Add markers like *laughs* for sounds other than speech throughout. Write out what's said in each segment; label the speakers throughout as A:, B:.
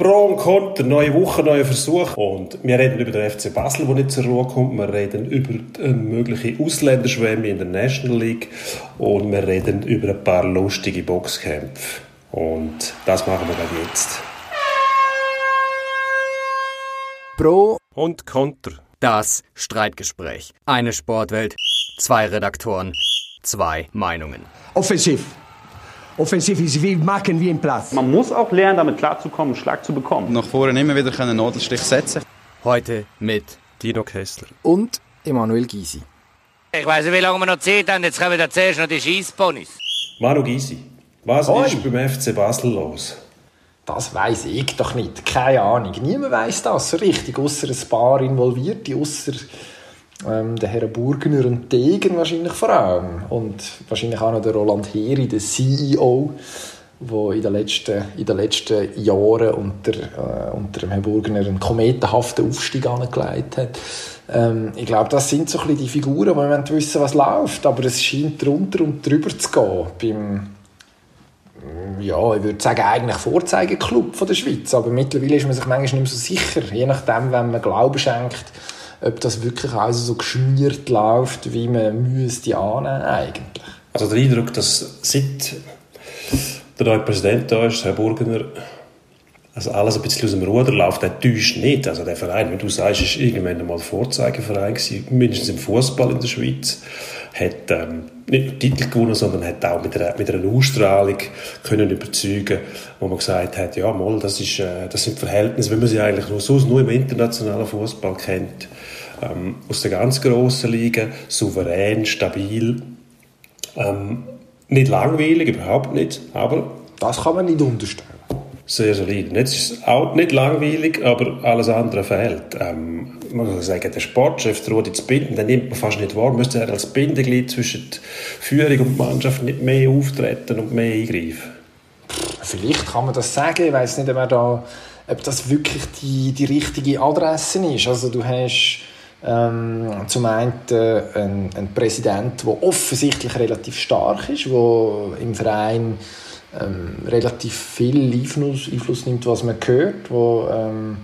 A: Pro und Contra, neue Woche, neuer Versuch. Und wir reden über den FC Basel, der nicht zur Ruhe kommt. Wir reden über eine mögliche Ausländerschwemme in der National League. Und wir reden über ein paar lustige Boxkämpfe. Und das machen wir dann jetzt.
B: Pro
A: und Contra.
B: Das Streitgespräch. Eine Sportwelt, zwei Redaktoren, zwei Meinungen.
C: Offensiv. Offensiv ist wie machen wie im Platz.
D: Man muss auch lernen, damit klarzukommen, einen Schlag zu bekommen.
E: Nach vorne immer wieder einen Nadelstich setzen.
B: Heute mit
A: Dino Kessler
B: und Emanuel Gysi.
F: Ich weiß nicht, wie lange wir noch Zeit haben. Jetzt kommen wir zuerst noch die Schießponys.
A: Manu Gysi, was Hoi. ist beim FC Basel los?
G: Das weiß ich doch nicht. Keine Ahnung. Niemand weiß das so richtig, außer ein paar Involvierte, außer ähm, der Herr Burgner und Degen wahrscheinlich vor allem. Und wahrscheinlich auch noch der Roland Heri, der CEO, der in den letzten, in den letzten Jahren unter, äh, unter dem Herrn Burgner einen kometenhaften Aufstieg angelegt hat. Ähm, ich glaube, das sind so ein bisschen die Figuren, wo man wissen, was läuft. Aber es scheint drunter und drüber zu gehen beim ja, ich würde sagen, eigentlich Vorzeigeklub von der Schweiz. Aber mittlerweile ist man sich manchmal nicht mehr so sicher. Je nachdem, wenn man Glauben schenkt, ob das wirklich also so geschmiert läuft, wie man müsste annehmen eigentlich.
A: Also der Eindruck, dass seit der neue Präsident da ist, Herr Burgener, also alles ein bisschen aus dem Ruder läuft, der täuscht nicht. Also der Verein, wie du sagst, ist irgendwann einmal Vorzeigeverein gewesen, mindestens im Fußball in der Schweiz hat ähm, nicht nur Titel gewonnen, sondern hat auch mit einer, mit einer Ausstrahlung können überzeugen, wo man gesagt hat, ja, mal, das, ist, äh, das sind Verhältnisse, wie man sie eigentlich nur, sonst nur im internationalen Fußball kennt. Ähm, aus der ganz grossen Liga, souverän, stabil, ähm, nicht langweilig, überhaupt nicht, aber...
G: Das kann man nicht unterstellen
A: sehr solide. Jetzt ist es auch nicht langweilig, aber alles andere fehlt. Ähm, man kann sagen, der Sportchef droht jetzt binden, den nimmt man fast nicht wahr. Müsste er als Bindeglied zwischen Führung und Mannschaft nicht mehr auftreten und mehr eingreifen?
G: Vielleicht kann man das sagen. Ich weiß nicht, ob, da, ob das wirklich die, die richtige Adresse ist. Also du hast ähm, zum einen äh, einen, einen Präsident, der offensichtlich relativ stark ist, der im Verein ähm, relativ viel Einfluss, Einfluss nimmt, was man hört, wo ähm,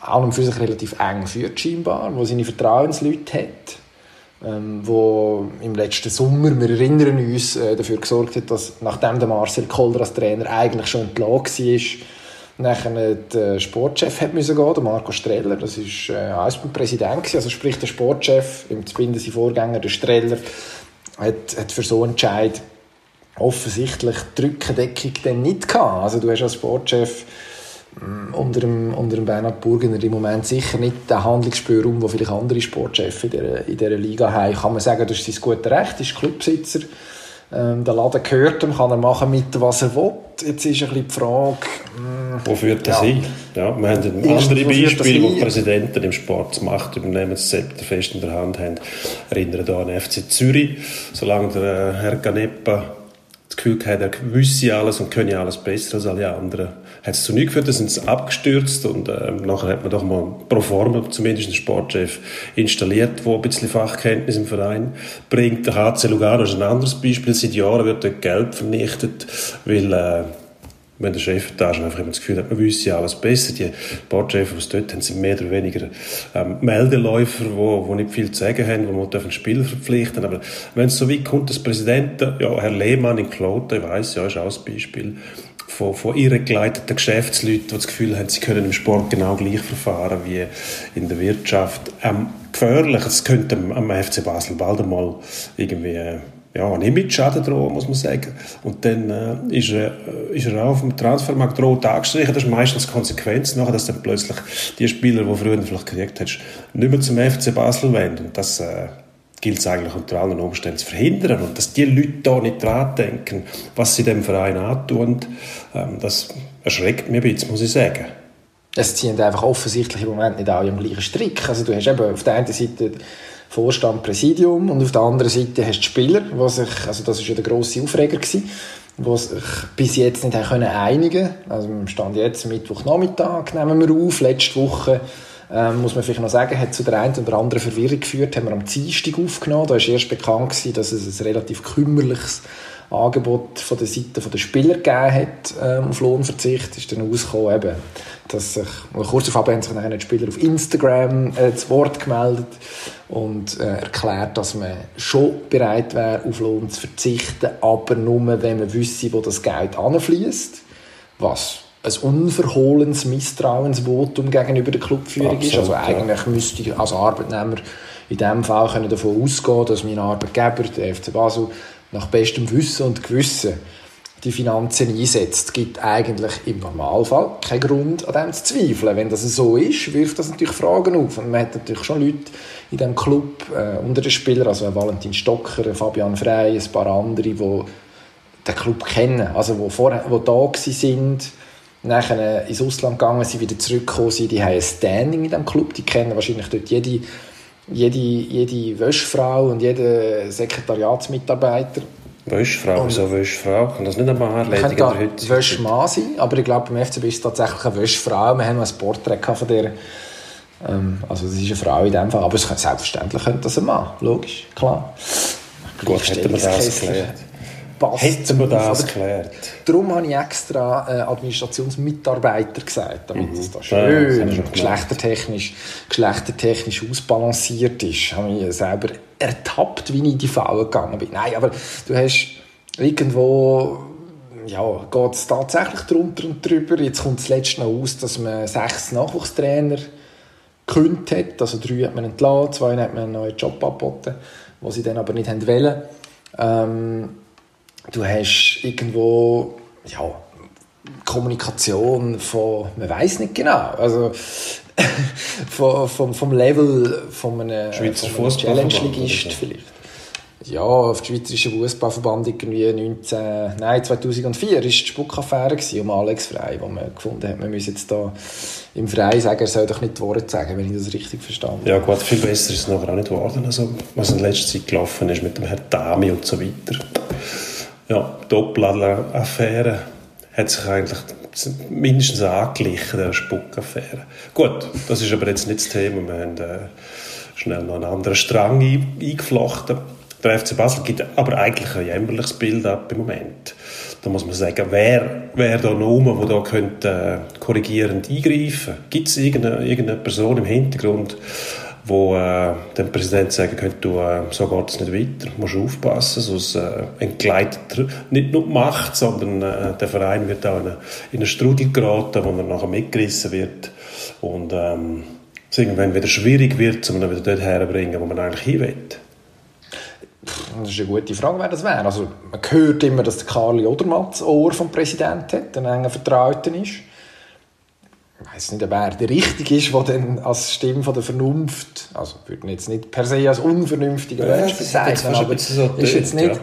G: auch und für sich relativ eng führt scheinbar, wo seine Vertrauensleute hat, ähm, wo im letzten Sommer, wir erinnern uns, äh, dafür gesorgt hat, dass nachdem der Marcel Kolder als Trainer eigentlich schon entlassen war, nachher der Sportchef hat müssen gehen, der Marco Streller, das ist äh, auch Präsident also sprich der Sportchef, im Zbinden sein Vorgänger, der Streller, hat, hat für so einen Entscheid offensichtlich die Rückendeckung dann nicht gehabt. Also du hast als Sportchef mm, unter dem, unter dem Bernhard Burgener im Moment sicher nicht den Handlungsspielraum, den vielleicht andere Sportchefs in dieser, Liga haben. Kann man sagen, das ist sein gutes Recht, ist Clubsitzer. Ähm, der Laden gehört ihm, kann er machen mit, was er will. Jetzt ist ein bisschen die Frage...
A: Wo führt das ja. hin? Ja, wir haben ein andere Beispiel, wo Präsidenten im Sport Macht übernehmen, das Zepter fest in der Hand haben. Erinnern da an FC Zürich. Solange der äh, Herr Ganepa das Gefühl gehabt, er wüsste alles und könne alles besser als alle anderen. Hat es zu nichts geführt, dann sind sie abgestürzt und äh, nachher hat man doch mal pro forma zumindest einen Sportchef installiert, der ein bisschen Fachkenntnis im Verein bringt. Der HC Lugano ist ein anderes Beispiel. Seit Jahren wird dort Geld vernichtet, weil äh, wenn der Chefetage einfach immer das Gefühl hat, man wüsste ja alles besser. Die Sportchefs, die dort haben, sind mehr oder weniger ähm, Meldeläufer, die wo, wo nicht viel zu sagen haben, wo man einen Spieler verpflichten Aber wenn es so weit kommt, dass Präsidenten, ja, Herr Lehmann in Kloten, ich weiss, ja, ist auch ein Beispiel, von, von irregeleiteten Geschäftsleuten, die das Gefühl haben, sie können im Sport genau gleich verfahren wie in der Wirtschaft. Ähm, gefährlich, es könnte am, am FC Basel bald einmal irgendwie äh, ja, ein Image-Schaden drohen, muss man sagen. Und dann äh, ist, er, äh, ist er auf dem Transfermarkt rot angestrichen. Das ist meistens die Konsequenz, nachher, dass dann plötzlich die Spieler, die früher vielleicht gekriegt hast, nicht mehr zum FC Basel wenden. Und das äh, gilt es eigentlich unter allen Umständen zu verhindern. Und dass die Leute da nicht dran denken, was sie dem Verein antun, ähm, das erschreckt mich ein bisschen, muss ich sagen.
G: Es ziehen einfach offensichtlich im Moment nicht alle am gleichen Strick. Also du hast eben auf der einen Seite Vorstand, Präsidium und auf der anderen Seite hast du Spieler, die sich, also das ist ja der grosse Aufreger gewesen, die sich bis jetzt nicht können einigen Also wir Stand jetzt Mittwochnachmittag nehmen wir auf. Letzte Woche ähm, muss man vielleicht noch sagen, hat zu der einen oder anderen Verwirrung geführt, haben wir am Dienstag aufgenommen. Da ist erst bekannt gewesen, dass es ein relativ kümmerliches Angebot von der Seite der Spieler gegeben hat ähm, auf Lohnverzicht, ist dann ausgekommen, eben, dass sich, kurz darauf haben sich dann die Spieler auf Instagram äh, zu Wort gemeldet und äh, erklärt, dass man schon bereit wäre, auf Lohn zu verzichten, aber nur, wenn man wüsste, wo das Geld anfließt, was ein unverhohlenes Misstrauensvotum gegenüber der Clubführung Absolut, ist. Also eigentlich ja. müsste ich als Arbeitnehmer in diesem Fall können davon ausgehen, dass mein Arbeitgeber, der FC Basel, nach bestem Wissen und Gewissen die Finanzen einsetzt. Gibt eigentlich im Normalfall keinen Grund, an dem zu zweifeln. Wenn das so ist, wirft das natürlich Fragen auf. Und man hat natürlich schon Leute in diesem Club äh, unter den Spielern, also Valentin Stocker, Fabian Frey, ein paar andere, die den Club kennen, also die, vorher, die da sind, nachher ins Ausland gegangen sind, wieder zurückgekommen sind, die haben ein Standing in diesem Club, die kennen wahrscheinlich dort jede jede, jede Wäschfrau und jeder Sekretariatsmitarbeiter.
A: Wäschfrau, wieso Wäschfrau? Kann das nicht einmal erledigen?
G: Kann Wäschmann sein, aber ich glaube, beim FCB ist es tatsächlich eine Wäschfrau. Wir haben noch ein Porträt von der. Ähm, also, das ist eine Frau in dem Fall, aber selbstverständlich könnte das ein Mann, logisch, klar.
A: Gut, hätten wir das geklärt passt. Hätten wir das geklärt.
G: Darum habe ich extra äh, Administrationsmitarbeiter gesagt, damit mhm. es da schön ja, geschlechtertechnisch, geschlechtertechnisch ausbalanciert ist. Ich habe mich selber ertappt, wie ich in die Falle gegangen bin. Nein, aber du hast irgendwo ja, geht es tatsächlich drunter und drüber. Jetzt kommt es letztens noch aus, dass man sechs Nachwuchstrainer gekündigt hat. Also drei hat man entlassen, zwei hat man einen neuen Job angeboten, den sie dann aber nicht haben wollen. Ähm, du hast irgendwo ja, Kommunikation von, man weiß nicht genau, also *laughs* vom, vom, vom Level von einem,
A: Schweizer
G: von einem Challenge-Ligist vielleicht. Ja, auf dem Schweizerischen Fußballverband irgendwie 19, nein, 2004 war die Spuckaffäre um Alex Frey, wo man gefunden hat, man müsse jetzt da im Frey sagen, er soll doch nicht die Worte sagen, wenn ich das richtig verstanden habe.
A: Ja gut, viel besser ist es nachher auch nicht geworden, also, was in letzter Zeit gelaufen ist mit dem Herrn Dami und so weiter ja, Doppler-Affäre hat sich eigentlich mindestens angeglichen, der Spuckaffäre. Gut, das ist aber jetzt nicht das Thema. Wir haben äh, schnell noch einen anderen Strang eingeflochten. Der FC Basel gibt aber eigentlich ein jämmerliches Bild ab im Moment. Da muss man sagen, wer, wer da noch der da könnte äh, korrigierend eingreifen? Gibt es irgendeine, irgendeine Person im Hintergrund, wo äh, dem Präsident sagen könnte, du, äh, so geht es nicht weiter, du musst aufpassen, sonst äh, entgleitet nicht nur die Macht, sondern äh, der Verein wird auch in, eine, in einen Strudel geraten, wo er nachher mitgerissen wird und ähm, es irgendwann wieder schwierig wird, um ihn wieder dort herzubringen, wo man eigentlich hin will.
G: Das ist eine gute Frage, wer das wäre. Also, man hört immer, dass der Karli das Ohr vom Präsidenten hat, ein enger Vertrauter ist ich weiß nicht, wer der richtig ist, der dann als Stimme von der Vernunft, also würde jetzt nicht per se als unvernünftiger ja, Mensch bezeichnen, aber so ist, jetzt nicht,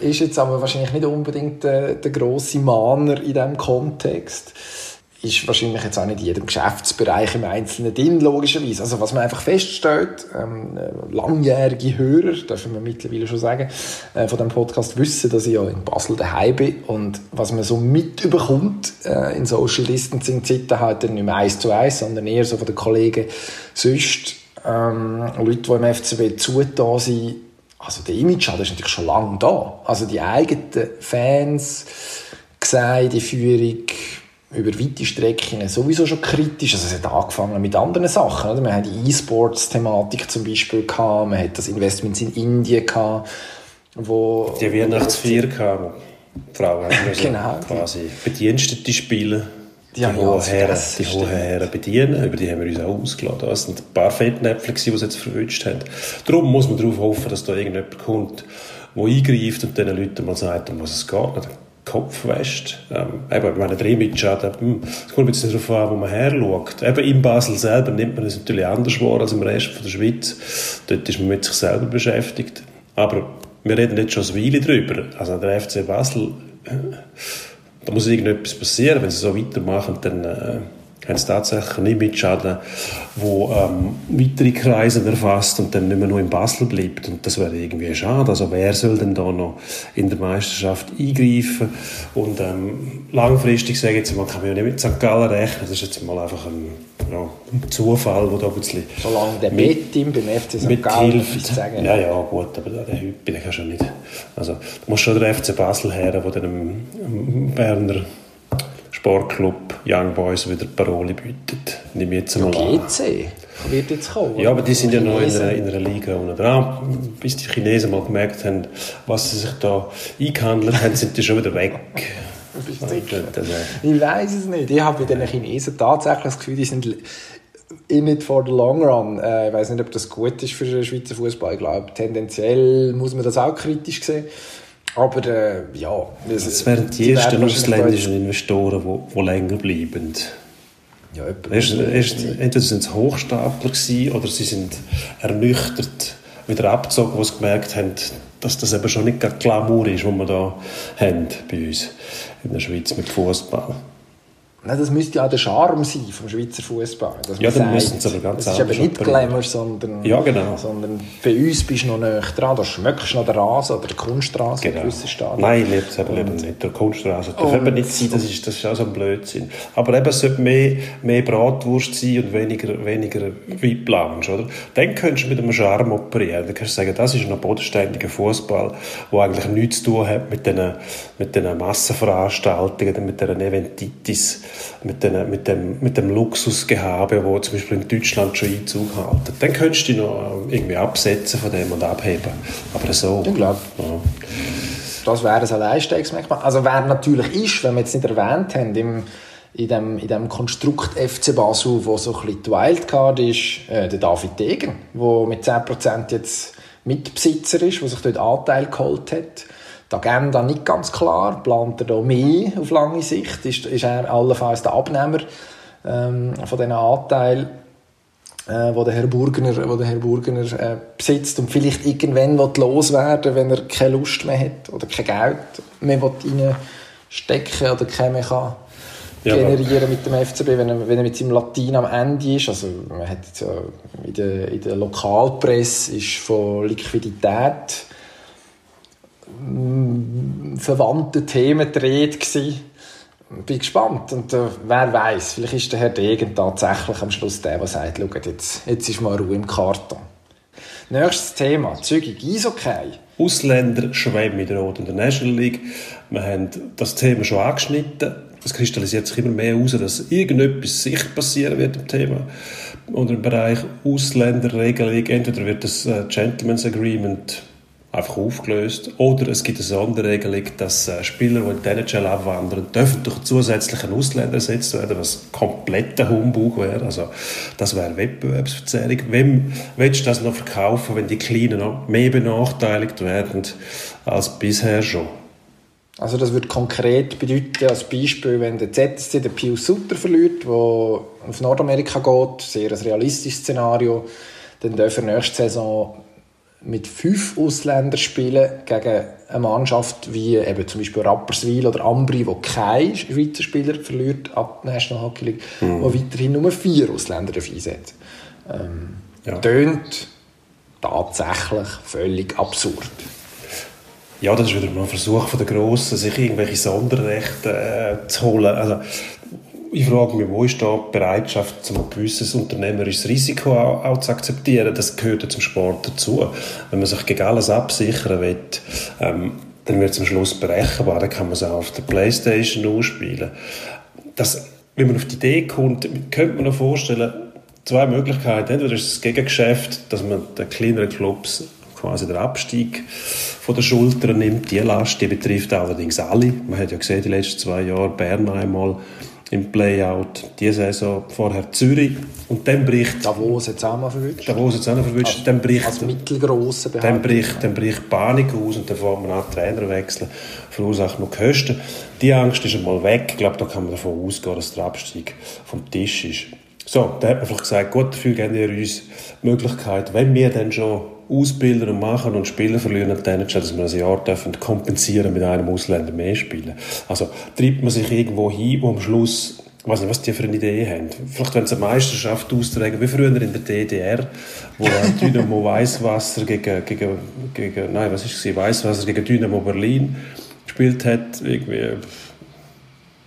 G: ja. ist jetzt aber wahrscheinlich nicht unbedingt der, der grosse Mahner in diesem Kontext ist wahrscheinlich jetzt auch nicht in jedem Geschäftsbereich im Einzelnen drin, logischerweise. Also was man einfach feststellt, ähm, langjährige Hörer, dürfen wir mittlerweile schon sagen, äh, von dem Podcast wissen, dass ich ja in Basel daheim bin und was man so mitbekommt äh, in Social Distancing Zeiten halt dann nicht mehr eins zu eins, sondern eher so von den Kollegen sonst ähm, Leute, die im FCB zugetan sind, also der Image das ist natürlich schon lange da. Also die eigenen Fans die Führung über weite Strecken sowieso schon kritisch. Also es hat angefangen mit anderen Sachen. Oder? Man hat die E-Sports-Thematik zum Beispiel gehabt, man hat das Investment in Indien gehabt, wo...
A: Die Weihnachtsfeier die Frauen *laughs* genau. quasi bedienstete Spiele die, die hohen Herren, die hohen Herren bedienen. Über die haben wir uns auch ausgeladen. Das sind ein paar Fettnäpfel, die sie jetzt verwünscht haben. Darum muss man darauf hoffen, dass da irgendjemand kommt, der eingreift und den Leuten mal sagt, um was es geht. Kopf wäscht. Ähm, eben, wenn der Image hat, hm, es kommt jetzt darauf an, wo man her schaut. Eben in Basel selber nimmt man es natürlich anders wahr als im Rest von der Schweiz. Dort ist man mit sich selber beschäftigt. Aber wir reden jetzt schon eine Weile drüber. Also der FC Basel, äh, da muss irgendetwas passieren. Wenn sie so weitermachen, dann äh, haben sie tatsächlich einen Image-Schaden, der ähm, weitere Kreise erfasst und dann nicht mehr nur in Basel bleibt. Und das wäre irgendwie schade. Also wer soll denn da noch in der Meisterschaft eingreifen? Und ähm, langfristig, sage ich jetzt mal, kann man ja nicht mit St. Gallen rechnen. Das ist jetzt mal einfach ein, ja, Zufall, wo da ein bisschen
G: Solange der mit, ihm beim FC St.
A: Gallen sagen. Ja, ja, gut, aber der Hüppi, den kannst du nicht. Also, du musst schon der FC Basel her, der dem Berner Sportclub Young Boys wieder Parole bietet.
G: Nimm jetzt mal ja, GC wird jetzt kommen.
A: Ja, aber die sind ja noch in einer, in einer Liga unten dran. Bis die Chinesen mal gemerkt haben, was sie sich da eingehandelt haben, sind die schon wieder weg. *laughs*
G: ich weiß es nicht. Ich habe bei den Chinesen tatsächlich das Gefühl, die sind in it for the long run. Äh, ich weiß nicht, ob das gut ist für den Schweizer Fußball. Ich glaube, tendenziell muss man das auch kritisch sehen. Aber äh, ja,
A: das, das wären die, die ersten ausländischen Investoren, die, länger bleiben. Ja, erst, erst, entweder sind es Hochstapler gewesen, oder sie sind ernüchtert wieder abgezogen, wo sie gemerkt haben, dass das eben schon nicht Glamour ist, was wir da haben bei uns in der Schweiz mit Fußball.
G: Nein, das müsste ja auch der Charme sein vom Schweizer Fußball.
A: Ja, dann müssen sie aber ganz
G: Das ist eben nicht Glamour, sondern,
A: ja, genau.
G: sondern bei uns bist du noch näher dran. Da schmeckst du noch den Rasen oder die Kunststraße
A: genau. in gewissen Stadien. Nein, liebe es eben und, nicht. Der Kunststraße darf eben nicht sein, das ist, das ist auch so ein Blödsinn. Aber eben, es sollte mehr, mehr Bratwurst sein und weniger, weniger Weiblange, oder? Dann könntest du mit einem Charme operieren. Dann kannst du sagen, das ist ein bodenständiger Fußball, der eigentlich nichts zu tun hat mit diesen mit den Massenveranstaltungen, mit dieser Eventitis mit, den, mit, dem, mit dem Luxusgehabe, wo zum Beispiel in Deutschland schon Einzug hält. Dann könntest du dich noch irgendwie absetzen von dem und abheben. Aber so.
G: Ich glaube. Ja. Das wäre ein Alleinsteigsmerkmal. Also wer natürlich ist, wenn wir jetzt nicht erwähnt haben, im, in dem, in dem Konstrukt FC Basel, wo so ein bisschen die Wildcard ist, äh, der David Degen, der mit 10% jetzt Mitbesitzer ist, der sich dort Anteil geholt hat die Agenda nicht ganz klar. Plant er da mehr auf lange Sicht? Ist, ist er allenfalls der Abnehmer ähm, von diesen Anteilen, äh, wo der Herr Burgener, wo der Herr Burgener äh, besitzt und vielleicht irgendwann loswerden wenn er keine Lust mehr hat oder kein Geld mehr reinstecken oder keine mehr kann generieren mit dem FCB, wenn er, wenn er mit seinem Latin am Ende ist. Also man hat jetzt ja in der, in der Lokalpresse ist von Liquidität verwandte Themen dreht gsi. Bin gespannt und äh, wer weiß, vielleicht ist der Herr Degen tatsächlich am Schluss der, der sagt, schaut, jetzt, jetzt ist mal Ruhe im Karton. Nächstes Thema, zügig Eishockey.
A: Ausländer schwemmen in der Roten der National League. Wir haben das Thema schon angeschnitten. Es kristallisiert sich immer mehr heraus, dass irgendetwas sicher passieren wird im Thema. Unter dem Bereich Ausländerregelung. Entweder wird das äh, Gentleman's Agreement einfach aufgelöst. Oder es gibt eine Sonderregelung, dass äh, Spieler, die in die NHL abwandern, dürfen durch zusätzlichen Ausländer ersetzt werden, was kompletter Humbug wäre. Also, das wäre Wettbewerbsverzerrung. Wem willst du das noch verkaufen, wenn die Kleinen noch mehr benachteiligt werden als bisher schon?
G: Also das würde konkret bedeuten, als Beispiel, wenn der ZSC den Pius Sutter verliert, der auf Nordamerika geht, sehr ein realistisches Szenario, dann dürfen nächste Saison mit fünf Ausländern spielen gegen eine Mannschaft wie eben zum Beispiel Rapperswil oder Ambri, wo kein Schweizer Spieler verliert ab der National Hockey League, mhm. wo weiterhin nur vier Ausländer einsetzt. Ähm, ja. Tönt tatsächlich völlig absurd.
A: Ja, das ist wieder ein Versuch von der Grossen, sich irgendwelche Sonderrechte äh, zu holen. Also, ich frage mich, wo ist da die Bereitschaft, um ein gewisses unternehmerisches Risiko auch, auch, zu akzeptieren? Das gehört ja zum Sport dazu. Wenn man sich gegen alles absichern will, ähm, dann wird es am Schluss berechenbar. Dann kann man es auch auf der Playstation ausspielen. Das, wenn man auf die Idee kommt, könnte man sich vorstellen, zwei Möglichkeiten. Entweder ist das Gegengeschäft, dass man den kleineren Clubs quasi den Abstieg von der Schulter nimmt. Die Last, die betrifft allerdings alle. Man hat ja gesehen, die letzten zwei Jahre Bern einmal im Playout. Diese Saison vorher Zürich und dann bricht...
G: Davos jetzt auch mal verwünscht.
A: Davos jetzt auch noch verwünscht.
G: Als,
A: dann bricht,
G: als mittelgrosse
A: dann bricht, dann bricht Panik aus und dann fährt man an Trainer wechseln, verursacht noch Kosten. Die Angst ist einmal weg. Ich glaube, da kann man davon ausgehen, dass der Abstieg vom Tisch ist. So, da hat man vielleicht gesagt, gut, dafür geben wir uns die Möglichkeit, wenn wir dann schon ausbilden und machen und Spieler verlieren, dann dass wir ein Jahr dürfen kompensieren mit einem Ausländer mehr spielen. Also treibt man sich irgendwo hin, wo am Schluss ich weiß nicht, was die für eine Idee haben. Vielleicht wenn sie eine Meisterschaft austragen, wie früher in der DDR, wo *laughs* Dynamo Weißwasser gegen, gegen, gegen, nein, was ist es, Weißwasser gegen Dynamo Berlin gespielt hat, irgendwie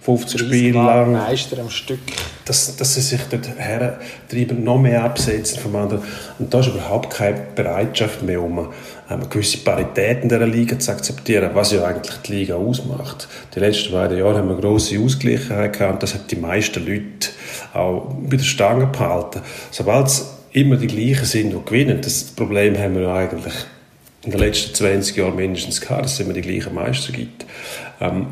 A: 50 Spiele lang.
G: Meister am Stück.
A: Dass, dass sie sich dort hertreiben, noch mehr absetzen vom anderen. Und da ist überhaupt keine Bereitschaft mehr, um eine gewisse Parität in dieser Liga zu akzeptieren, was ja eigentlich die Liga ausmacht. Die letzten beiden Jahre haben wir grosse Ausgleichheit gehabt und das hat die meisten Leute auch bei der Stange behalten. Sobald es immer die gleichen sind, die gewinnen, das Problem haben wir ja eigentlich in den letzten 20 Jahren mindestens gehabt, dass es immer die gleichen Meister gibt. Ähm,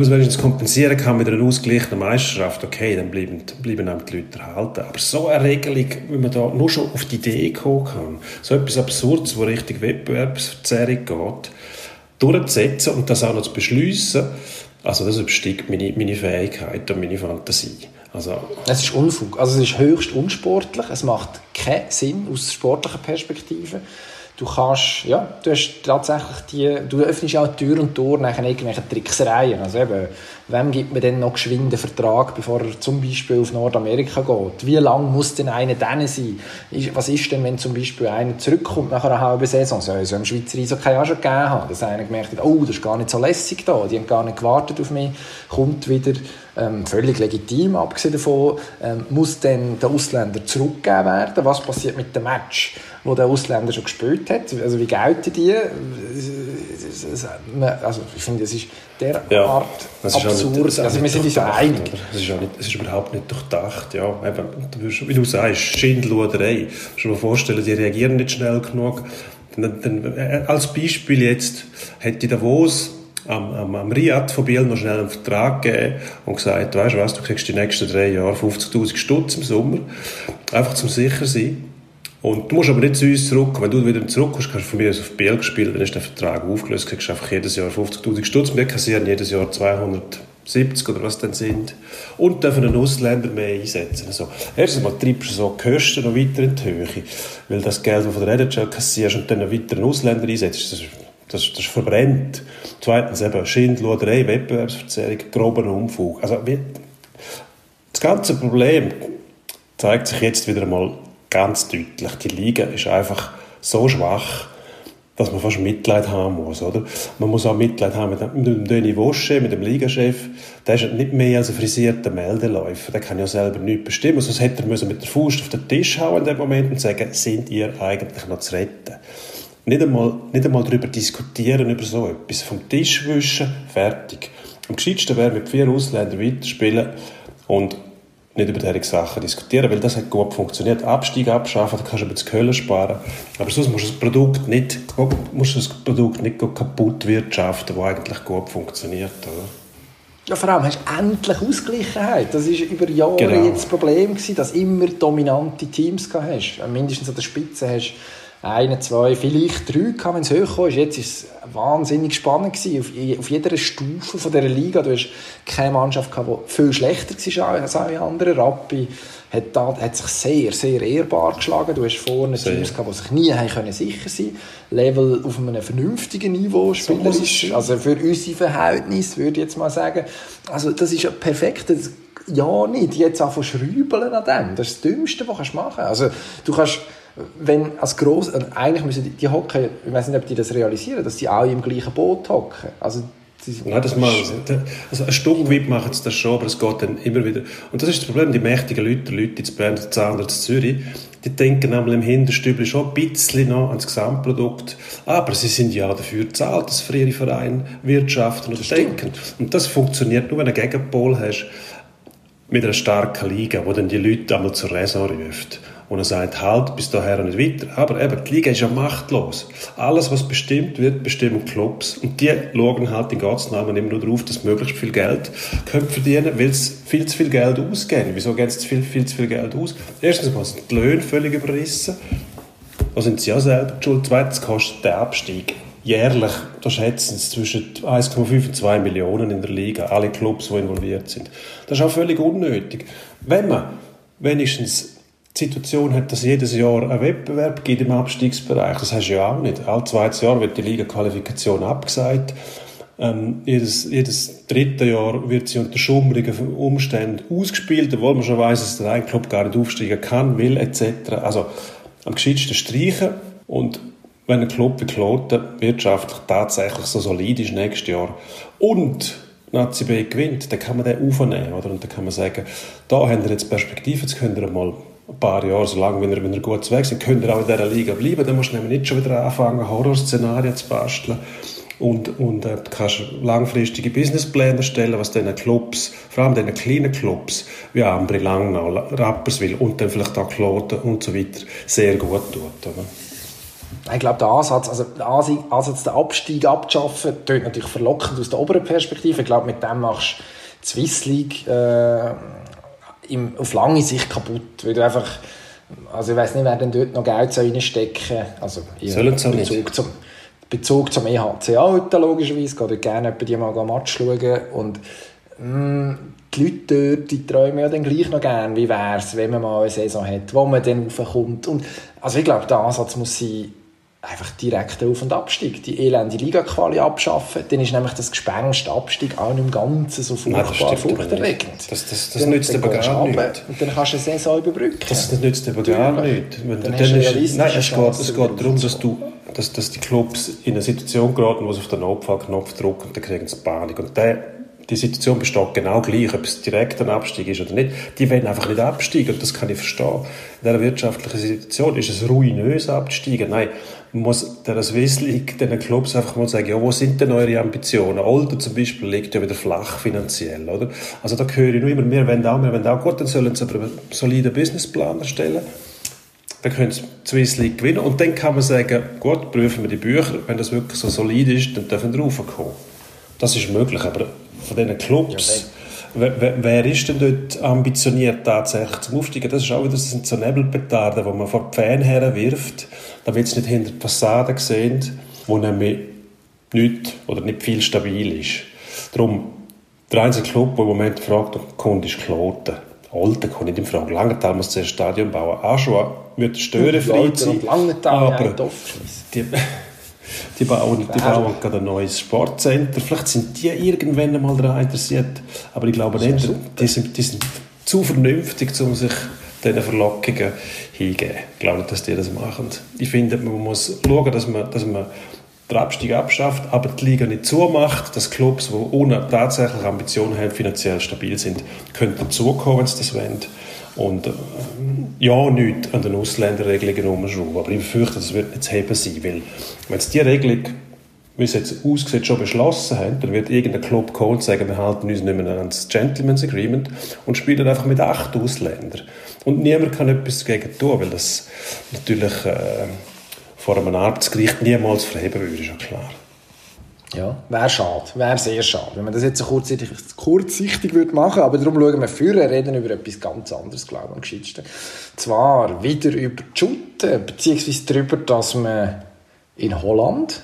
A: es wenigstens kompensieren kann mit einer ausgeglichenen Meisterschaft, okay, dann bleiben, bleiben die Leute erhalten. Aber so eine Regelung, wenn man da nur schon auf die Idee kommen kann, so etwas Absurdes, wo Richtung Wettbewerbsverzerrung geht, durchzusetzen und das auch noch zu beschließen, also das übersteigt meine, meine Fähigkeit und meine Fantasie. Also,
G: es ist Unfug. Also es ist höchst unsportlich. Es macht keinen Sinn aus sportlicher Perspektive du kannst, ja, du hast tatsächlich die, du öffnest auch Tür und Tor nach irgendwelchen Tricksereien. Also eben, wem gibt man denn noch geschwind einen Vertrag, bevor er zum Beispiel auf Nordamerika geht? Wie lange muss denn einer dann sein? Was ist denn, wenn zum Beispiel einer zurückkommt nach einer halben Saison? So, so im Schweizer Eishockey auch schon gegeben haben, dass einer gemerkt hat, oh, das ist gar nicht so lässig da, die haben gar nicht gewartet auf mich, kommt wieder, ähm, völlig legitim, abgesehen davon, ähm, muss dann der Ausländer zurückgegeben werden? Was passiert mit dem Match? wo der Ausländer schon gespielt hat. Also wie gelten die? Also ich finde, es ist derart ja, absurd.
A: Nicht, also wir sind uns einig. Es ist, nicht, es ist überhaupt nicht durchdacht. Ja, eben, wie du sagst, Schindluderei. Kannst du dir vorstellen, die reagieren nicht schnell genug. Dann, dann, äh, als Beispiel jetzt hätte Davos am, am, am Riad von Biel noch schnell einen Vertrag gegeben und gesagt, weißt du was, du kriegst die nächsten drei Jahre 50'000 Stutz im Sommer, einfach zum sicher sein. Und du musst aber nicht zu uns zurück. Wenn du wieder zurückkommst, kannst du von mir aus auf Biel spielen, dann ist der Vertrag aufgelöst, kriegst du einfach jedes Jahr 50'000 Stutz. Wir kassieren jedes Jahr 270 oder was dann sind. Und dürfen einen Ausländer mehr einsetzen. Also, erstens mal treibst du so die Kosten noch weiter in die Höhe. Weil das Geld, das du von der NHL kassierst und dann einen weiteren Ausländer einsetzt, das, das, das ist verbrennt. Zweitens eben Schindluderei, Wettbewerbsverzerrung, grober Umfug. Also, das ganze Problem zeigt sich jetzt wieder einmal ganz deutlich. Die Liga ist einfach so schwach, dass man fast Mitleid haben muss, oder? Man muss auch Mitleid haben mit dem, Denis Wosche, mit dem Ligachef. Der ist nicht mehr als ein frisierter Meldeläufer. Der kann ja selber nichts bestimmen. Sonst hätte er mit der Faust auf den Tisch hauen in dem Moment und sagen, sind ihr eigentlich noch zu retten? Nicht einmal, nicht einmal darüber diskutieren, über so etwas. Vom Tisch wischen, fertig. Am gescheitsten wäre, mit vier Ausländern weiterspielen und nicht über diese Sachen diskutieren, weil das hat gut funktioniert. Abstieg abschaffen, da kannst du über das Köln sparen. Aber sonst musst du das Produkt nicht, musst du das Produkt nicht kaputt wirtschaften, das eigentlich gut funktioniert. Oder?
G: Ja, vor allem hast du endlich Ausgleichheit. Das war über Jahre genau. jetzt das Problem, gewesen, dass du immer dominante Teams hast. Mindestens an der Spitze hast eine, zwei, vielleicht drei gehabt, wenn es hochgekommen ist. Jetzt ist es wahnsinnig spannend gewesen. Auf, auf jeder Stufe von dieser Liga. Du hast keine Mannschaft gehabt, die viel schlechter war als alle anderen. Rappi hat, da, hat sich sehr, sehr ehrbar geschlagen. Du hast vorne sehr. Teams gehabt, die sich nie haben können sicher sein Level auf einem vernünftigen Niveau spielerisch. So also für unsere Verhältnisse, würde ich jetzt mal sagen. Also das ist ja perfekt. Ja, nicht jetzt einfach schrübeln an dem. Das ist das Dümmste, was du machen kannst. Also du kannst wenn als gross, äh, eigentlich müssen die, die hocken, ich weiß nicht, ob die das realisieren, dass sie alle im gleichen Boot hocken. Also,
A: Nein, das machen sie. Also ein Stück weit machen sie das schon, aber es geht dann immer wieder. Und das ist das Problem, die mächtigen Leute, die Leute in Bern, Zahn oder Zürich, die denken nämlich im Hinterstübli schon ein bisschen noch ans Gesamtprodukt, aber sie sind ja dafür bezahlt, dass für ihre Vereine wirtschaften und denken. Und das funktioniert nur, wenn du einen Gegenpol hast mit einer starken Liga, wo dann die Leute einmal zur Raison ruft und er sagt, halt, bis daher nicht weiter. Aber eben, die Liga ist ja machtlos. Alles, was bestimmt wird, bestimmen Clubs. Und die schauen halt in Gottes Namen immer nur darauf, dass möglichst viel Geld können verdienen, weil sie viel zu viel Geld ausgeben. Wieso geben sie viel, viel zu viel Geld aus? Erstens mal sind die Löhne völlig überrissen. Da sind sie ja selber schuld. Zweitens kostet der Abstieg jährlich, da schätzen sie zwischen 1,5 und 2 Millionen in der Liga, alle Clubs, die involviert sind. Das ist auch völlig unnötig. Wenn man wenigstens die Situation hat, dass jedes Jahr ein Wettbewerb gibt im Abstiegsbereich. Das hast du ja auch nicht. All zweites Jahr wird die Liga-Qualifikation abgesagt. Ähm, jedes, jedes dritte Jahr wird sie unter schummrigen Umständen ausgespielt, obwohl man schon weiß, dass der ein Club gar nicht aufsteigen kann, will, etc. Also am gescheitsten streichen und wenn ein Club wie Kloten wirtschaftlich tatsächlich so solid ist nächstes Jahr und Nazi B gewinnt, dann kann man den aufnehmen, oder? Und dann kann man sagen, da haben wir jetzt Perspektive, jetzt könnt ihr mal ein paar Jahre, so lange, wenn ihr, wenn ihr gut weg seid, könnt ihr auch in dieser Liga bleiben. Dann musst du nämlich nicht schon wieder anfangen, Horrorszenarien zu basteln. Und, und äh, kannst langfristige Businesspläne erstellen, was diesen Clubs, vor allem diesen kleinen Clubs, wie Ambri, Langnau, Rapperswil und dann vielleicht auch Kloten und so weiter, sehr gut tut. Oder?
G: Ich glaube, der Ansatz, also der Ansatz, den Abstieg abzuschaffen, klingt natürlich verlockend aus der oberen Perspektive. Ich glaube, mit dem machst du die Swiss League äh, im, auf lange Sicht kaputt, weil du einfach, also ich weiß nicht, wer denn dort noch Geld reinstecken soll. Also,
A: Sollen sie
G: Bezug zum, Bezug zum EHC heute logischerweise, gehe dort gerne die mal ein Match schauen und mh, mm, die Leute dort, die träumen ja dann gleich noch gerne, wie wäre es, wenn man mal eine Saison hat, wo man dann raufkommt. Und, also ich glaube, der Ansatz muss sein, einfach direkt Auf- und Abstieg, die elende Liga-Quali abschaffen, dann ist nämlich das Gespenst Abstieg auch nicht im Ganzen so furchtbar furchterregend.
A: Das, das, das, nützt aber gar nichts.
G: Und dann kannst du eine Saison überbrücken.
A: Das, das nützt aber gar nichts. Wenn dann dann ist, nein, es geht, es geht darum, dass, du, dass, dass die Clubs in eine Situation geraten, wo sie auf den Notfallknopf drücken und dann kriegen sie Panik. Und der, die Situation besteht genau gleich, ob es direkt ein Abstieg ist oder nicht. Die wollen einfach nicht absteigen und das kann ich verstehen. In dieser wirtschaftlichen Situation ist es ruinös abzusteigen. Nein, muss der Swiss League, den Clubs einfach mal sagen, ja, wo sind denn eure Ambitionen? Older zum Beispiel liegt ja wieder flach finanziell, oder? Also da höre ich nur immer, wir wollen auch, wir wollen auch, gut, dann sollen sie aber einen soliden Businessplan erstellen. Dann können sie die Swiss League gewinnen und dann kann man sagen, gut, prüfen wir die Bücher, wenn das wirklich so solid ist, dann dürfen wir raufkommen. Das ist möglich, aber von diesen Clubs... Ja, Wer, wer, ist denn dort ambitioniert tatsächlich zum Aufsteigen? Das ist auch wieder so Nebelpetarden, die man vor die Fans herwirft damit sie nicht hinter die Fassade sehen, wo nämlich nicht oder nicht viel stabil ist. Darum, der einzige Club, der im Moment fragt, kommt, ist Kloten. Alten kommt nicht in Frage. Langenthal muss zuerst Stadion bauen. Aschua wird störenfrei sein.
G: aber
A: die, die bauen, die bauen gerade ein neues Sportcenter. Vielleicht sind die irgendwann mal daran interessiert. Aber ich glaube nicht, die sind, die sind zu vernünftig, um sich diesen Verlockungen hingeben. Ich glaube nicht, dass die das machen. Ich finde, man muss schauen, dass man, dass man den Abstieg abschafft, aber die Liga nicht zumacht, dass Clubs, die ohne tatsächliche Ambitionen haben, finanziell stabil sind, können dazukommen, wenn sie das wollen. Und äh, ja, nicht an den Ausländerregelungen umschrauben. Aber ich befürchte, das wird nicht zu heben sein, weil wenn es diese Regelung wie es jetzt aussieht, schon beschlossen haben, dann wird irgendein Club kommen und sagen, wir halten uns nicht mehr an das Gentleman's Agreement und spielen einfach mit acht Ausländern. Und niemand kann etwas dagegen tun, weil das natürlich äh, vor einem Arbeitsgericht niemals verheben würde, ist ja klar.
G: Ja, wäre schade, wäre sehr schade, wenn man das jetzt so kurzsichtig, kurzsichtig würde machen, aber darum schauen wir früher, reden über etwas ganz anderes, glaube ich, am gescheitsten. Zwar wieder über die Schutte, beziehungsweise darüber, dass man in Holland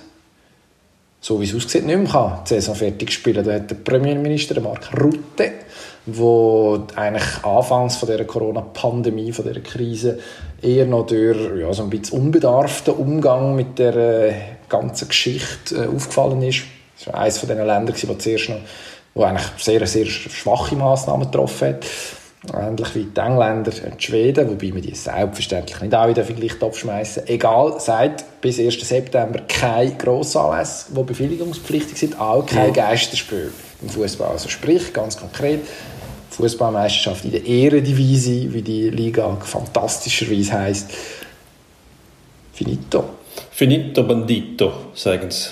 G: so wie es aussieht, nicht mehr kann, die Saison fertig spielen. Da hat der Premierminister Mark Rutte, der eigentlich anfangs von der Corona-Pandemie, von dieser Krise, eher noch durch ja, so ein bisschen unbedarften Umgang mit der ganzen Geschichte äh, aufgefallen ist. Das war eines von den Ländern, wo zuerst noch wo eigentlich sehr, sehr schwache Massnahmen getroffen hat. Ähnlich wie die Engländer und die Schweden, wobei man die selbstverständlich nicht auch wieder vielleicht abschmeißen. Egal, seit bis 1. September kein Grossanlass, die befehligungspflichtig sind, auch kein ja. Geisterspiel im Fußball. Also sprich, ganz konkret, Fußballmeisterschaft in der Eredivisie, wie die Liga fantastischerweise heisst. Finito.
A: Finito bandito, sagen sie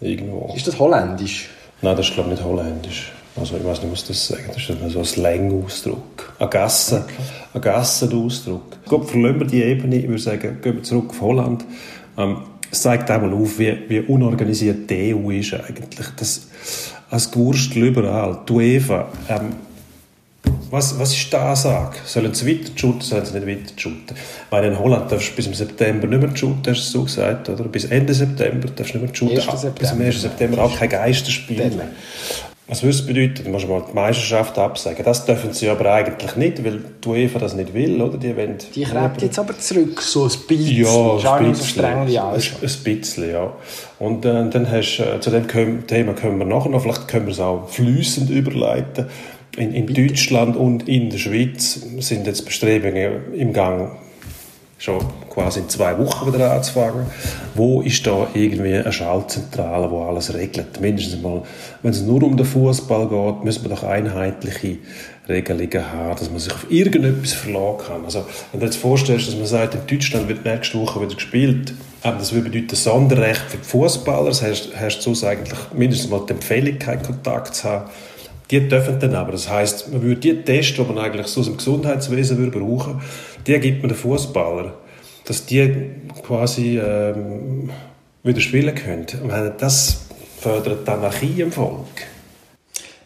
A: irgendwo.
G: Ist das holländisch?
A: Nein, das ist glaube ich nicht holländisch. Also ich weiß nicht, was das sagt. Das ist so ein Slang-Ausdruck. Ein Gassen, ein Gassenausdruck. Gut, verlassen wir die Ebene. Ich würde sagen, gehen wir zurück auf Holland. Ähm, es zeigt auch mal auf, wie, wie unorganisiert die EU ist eigentlich. Das, als Gewurstel überall. Die UEFA, ähm, was, was ist die Ansage? Sollen sie weiter shooten, sollen sie nicht weiter shooten? Weil in Holland darfst du bis im September nicht mehr shooten, hast du so gesagt, oder? Bis Ende September darfst du nicht mehr shooten. Bis zum 1. September auch kein Geisterspiel. Was würde es bedeuten? Du musst mal die Meisterschaft absagen. Das dürfen sie aber eigentlich nicht, weil die UEFA das nicht will, oder? Die, wollen
G: die greift jetzt aber zurück, so ein bisschen.
A: Ja,
G: ein bisschen. so streng wie
A: alles. Ein, ein bisschen, ja. Und äh, dann hast äh, zu dem Thema können wir nachher noch, vielleicht können wir es auch flüssend überleiten. In, in Deutschland und in der Schweiz sind jetzt Bestrebungen im Gang, schon quasi in zwei Wochen wieder anzufangen. Wo ist da irgendwie eine Schaltzentrale, wo alles regelt? Mindestens mal, wenn es nur um den Fußball geht, müssen wir doch einheitliche Regelungen haben, dass man sich auf irgendetwas verlassen kann. Also, wenn du dir jetzt vorstellst, dass man sagt, in Deutschland wird nächste Woche wieder gespielt, das würde bedeuten Sonderrecht für die Fußballer, das heißt, hast du eigentlich mindestens mal die Empfehlung, keinen Kontakt zu haben. Die dürfen dann aber. Das heißt, man würde die Tests, die man eigentlich so aus dem Gesundheitswesen würde brauchen, die gibt man den Fußballer, dass die quasi ähm, wieder spielen können. Und das fördert die Anarchie im Volk.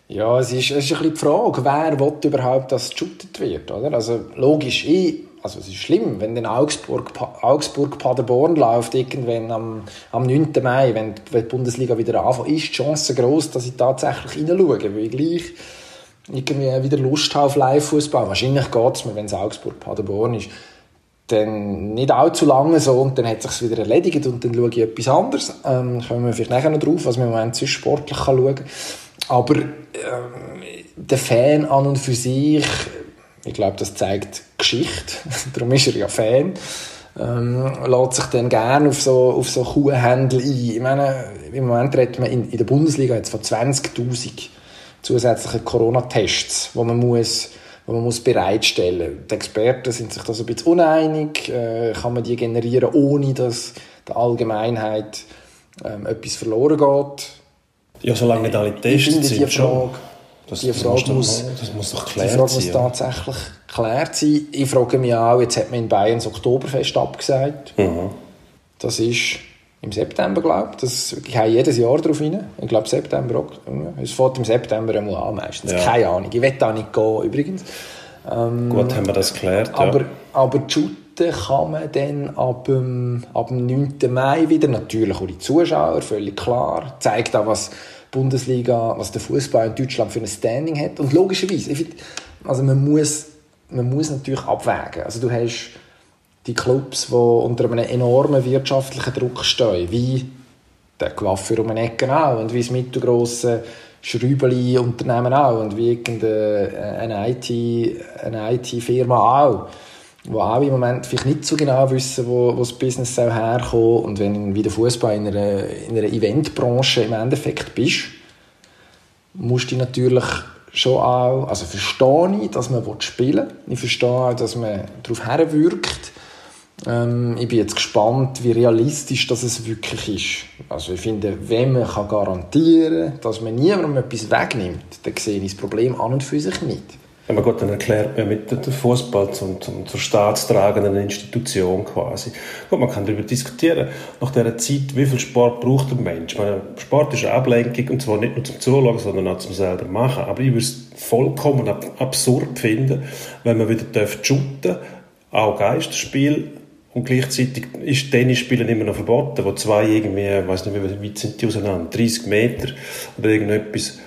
G: Ja, es ist, es ist ein bisschen die Frage, wer überhaupt, dass geshootet wird, oder? Also logisch, ich, also es ist schlimm, wenn dann Augsburg, Augsburg Paderborn läuft irgendwann am, am 9. Mai, wenn die Bundesliga wieder anfängt, ist die Chance groß, dass ich tatsächlich hineinschaue, weil ich gleich irgendwie wieder Lust habe auf Live-Fußball. Wahrscheinlich geht es mir, wenn es Augsburg Paderborn ist, dann nicht allzu lange so und dann hat es sich wieder erledigt und dann schaue ich etwas anderes. Ähm, kommen wir vielleicht nachher noch drauf, was man im Moment sonst sportlich kann schauen kann. Aber ähm, der Fan an und für sich, ich glaube, das zeigt Geschichte, *laughs* darum ist er ja Fan, ähm, lässt sich dann gerne auf so, auf so Kuhhändel ein. Ich meine, im Moment redet man in, in der Bundesliga jetzt von 20'000 zusätzlichen Corona-Tests, wo man muss die man muss bereitstellen muss. Die Experten sind sich da so ein bisschen uneinig. Äh, kann man die generieren, ohne dass der Allgemeinheit ähm, etwas verloren geht?
A: Ja, solange nicht alle Tests sind,
G: die Frage,
A: Das,
G: die
A: das
G: Frage,
A: muss,
G: muss,
A: das muss doch
G: die
A: geklärt
G: Frage muss
A: sein.
G: tatsächlich geklärt sein. Ich frage mich auch, jetzt hat man in Bayern das Oktoberfest abgesagt.
A: Mhm.
G: Das ist im September, glaube ich. Das ich gehe jedes Jahr darauf hin. Ich glaube, September Es fährt im September einmal an, meistens.
A: Ja.
G: Keine Ahnung. Ich will da nicht gehen, übrigens.
A: Gut, haben wir das geklärt.
G: Aber,
A: ja.
G: aber die shooten kann man dann ab dem, ab dem 9. Mai wieder. Natürlich auch die Zuschauer, völlig klar. Zeigt auch, was die Bundesliga, was der Fußball in Deutschland für ein Standing hat. Und logischerweise, ich find, also man muss, man muss natürlich abwägen. Also du hast die Clubs, die unter einem enormen wirtschaftlichen Druck stehen, wie der Coiffeur um eine Ecke auch und wie das mittelgrosse Schrübeli-Unternehmen auch und wie irgendeine IT, eine IT-Firma auch, die auch im Moment vielleicht nicht so genau wissen, wo, wo das Business soll herkommen und wenn wie der Fußball in einer, in einer Eventbranche im Endeffekt bist, musst du natürlich schon auch, also verstehe ich, dass man spielen will. Ich verstehe auch, dass man darauf herwirkt. Ähm, ich bin jetzt gespannt, wie realistisch das wirklich ist. Also ich finde, wenn man kann garantieren kann, dass man niemandem etwas wegnimmt, dann sehe ich das Problem an und für sich nicht.
A: Ja, man gut, dann erklärt man mit dem Fußball zum, zum, zur staatstragenden Institution quasi. Gut, man kann darüber diskutieren, nach dieser Zeit, wie viel Sport braucht der Mensch. Meine, Sport ist eine Ablenkung, und zwar nicht nur zum Zuschauen, sondern auch zum selber machen. Aber ich würde es vollkommen ab absurd finden, wenn man wieder darf shooten auch Geisterspiel, und gleichzeitig ist Tennisspielen immer noch verboten, wo zwei irgendwie, ich weiß nicht, wie weit sind die auseinander, 30 Meter oder irgendetwas,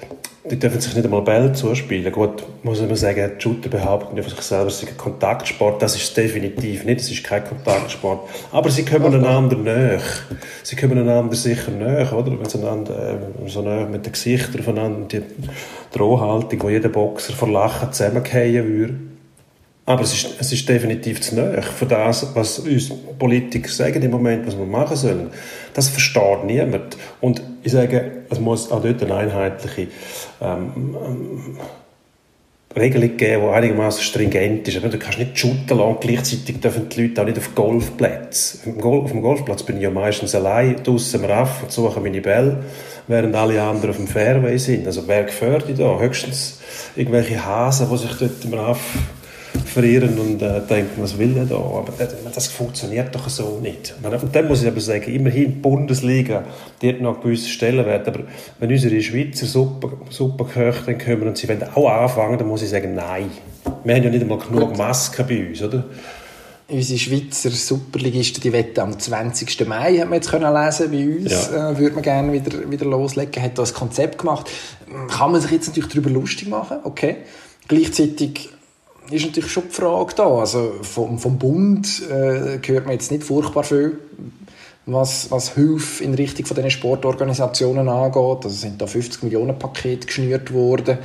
A: die dürfen sich nicht einmal Bälle zuspielen. Gut, muss man sagen, die Shooter behaupten über sich selber, es ist ein Kontaktsport. Das ist definitiv nicht. Es ist kein Kontaktsport. Aber sie kommen einander näher. Sie kommen einander sicher näher, oder? Wenn sie einander äh, so näher mit den Gesichtern voneinander, die Drohhaltung, wo jeder Boxer vor Lachen zusammengehen würde. Aber es ist, es ist definitiv zu nahe für das, was uns Politiker sagen im Moment, was wir machen sollen. Das versteht niemand. Und ich sage, es muss auch dort eine einheitliche ähm, ähm, Regelung geben, die einigermaßen stringent ist. Aber du kannst nicht shooten lassen gleichzeitig dürfen die Leute auch nicht auf Golfplätze. Auf dem Golfplatz bin ich ja meistens allein draußen am Raff und suche meine Bälle, während alle anderen auf dem Fairway sind. Also wer gefährdet da? Höchstens irgendwelche Hasen, die sich dort im Raff verirren und äh, denken, was will der da? Aber das, das funktioniert doch so nicht. Und dann muss ich aber sagen, immerhin die Bundesliga, die hat noch einen gewissen Stellenwert, aber wenn unsere Schweizer Super, Superköche dann kommen und sie wollen auch anfangen, dann muss ich sagen, nein. Wir haben ja nicht einmal genug Masken bei uns, oder?
G: Unsere Schweizer Superligisten, die wetten am 20. Mai, hat man jetzt können lesen bei uns,
A: Ja.
G: äh, würde man gerne wieder, wieder loslegen, hat da ein Konzept gemacht. Kann man sich jetzt natürlich darüber lustig machen, okay. Gleichzeitig ist natürlich schon die Frage da, also vom, vom Bund äh, hört man jetzt nicht furchtbar viel, was, was Hilfe in Richtung von diesen Sportorganisationen angeht. Also sind da 50 Millionen Pakete geschnürt worden.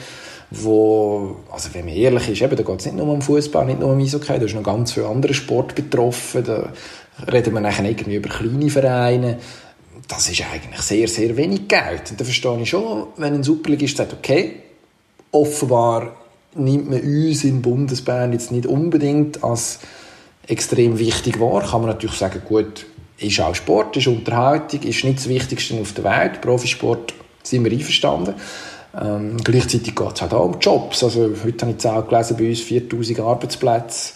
G: wo, also wenn man ehrlich ist, eben, da geht es nicht nur um Fußball, nicht nur um Eishockey, da ist noch ganz viel andere Sport betroffen, da reden wir nachher irgendwie über kleine Vereine, das ist eigentlich sehr, sehr wenig Geld. Und da verstehe ich schon, wenn ein Superligist sagt, okay, offenbar nimmt man uns in Bundesbern jetzt nicht unbedingt als extrem wichtig wahr, kann man natürlich sagen, gut, ist auch Sport, ist Unterhaltung, ist nicht das Wichtigste auf der Welt. Profisport sind wir einverstanden. Ähm, gleichzeitig geht es halt auch um Jobs. Also, heute habe ich Zahl gelesen, bei uns 4000 Arbeitsplätze,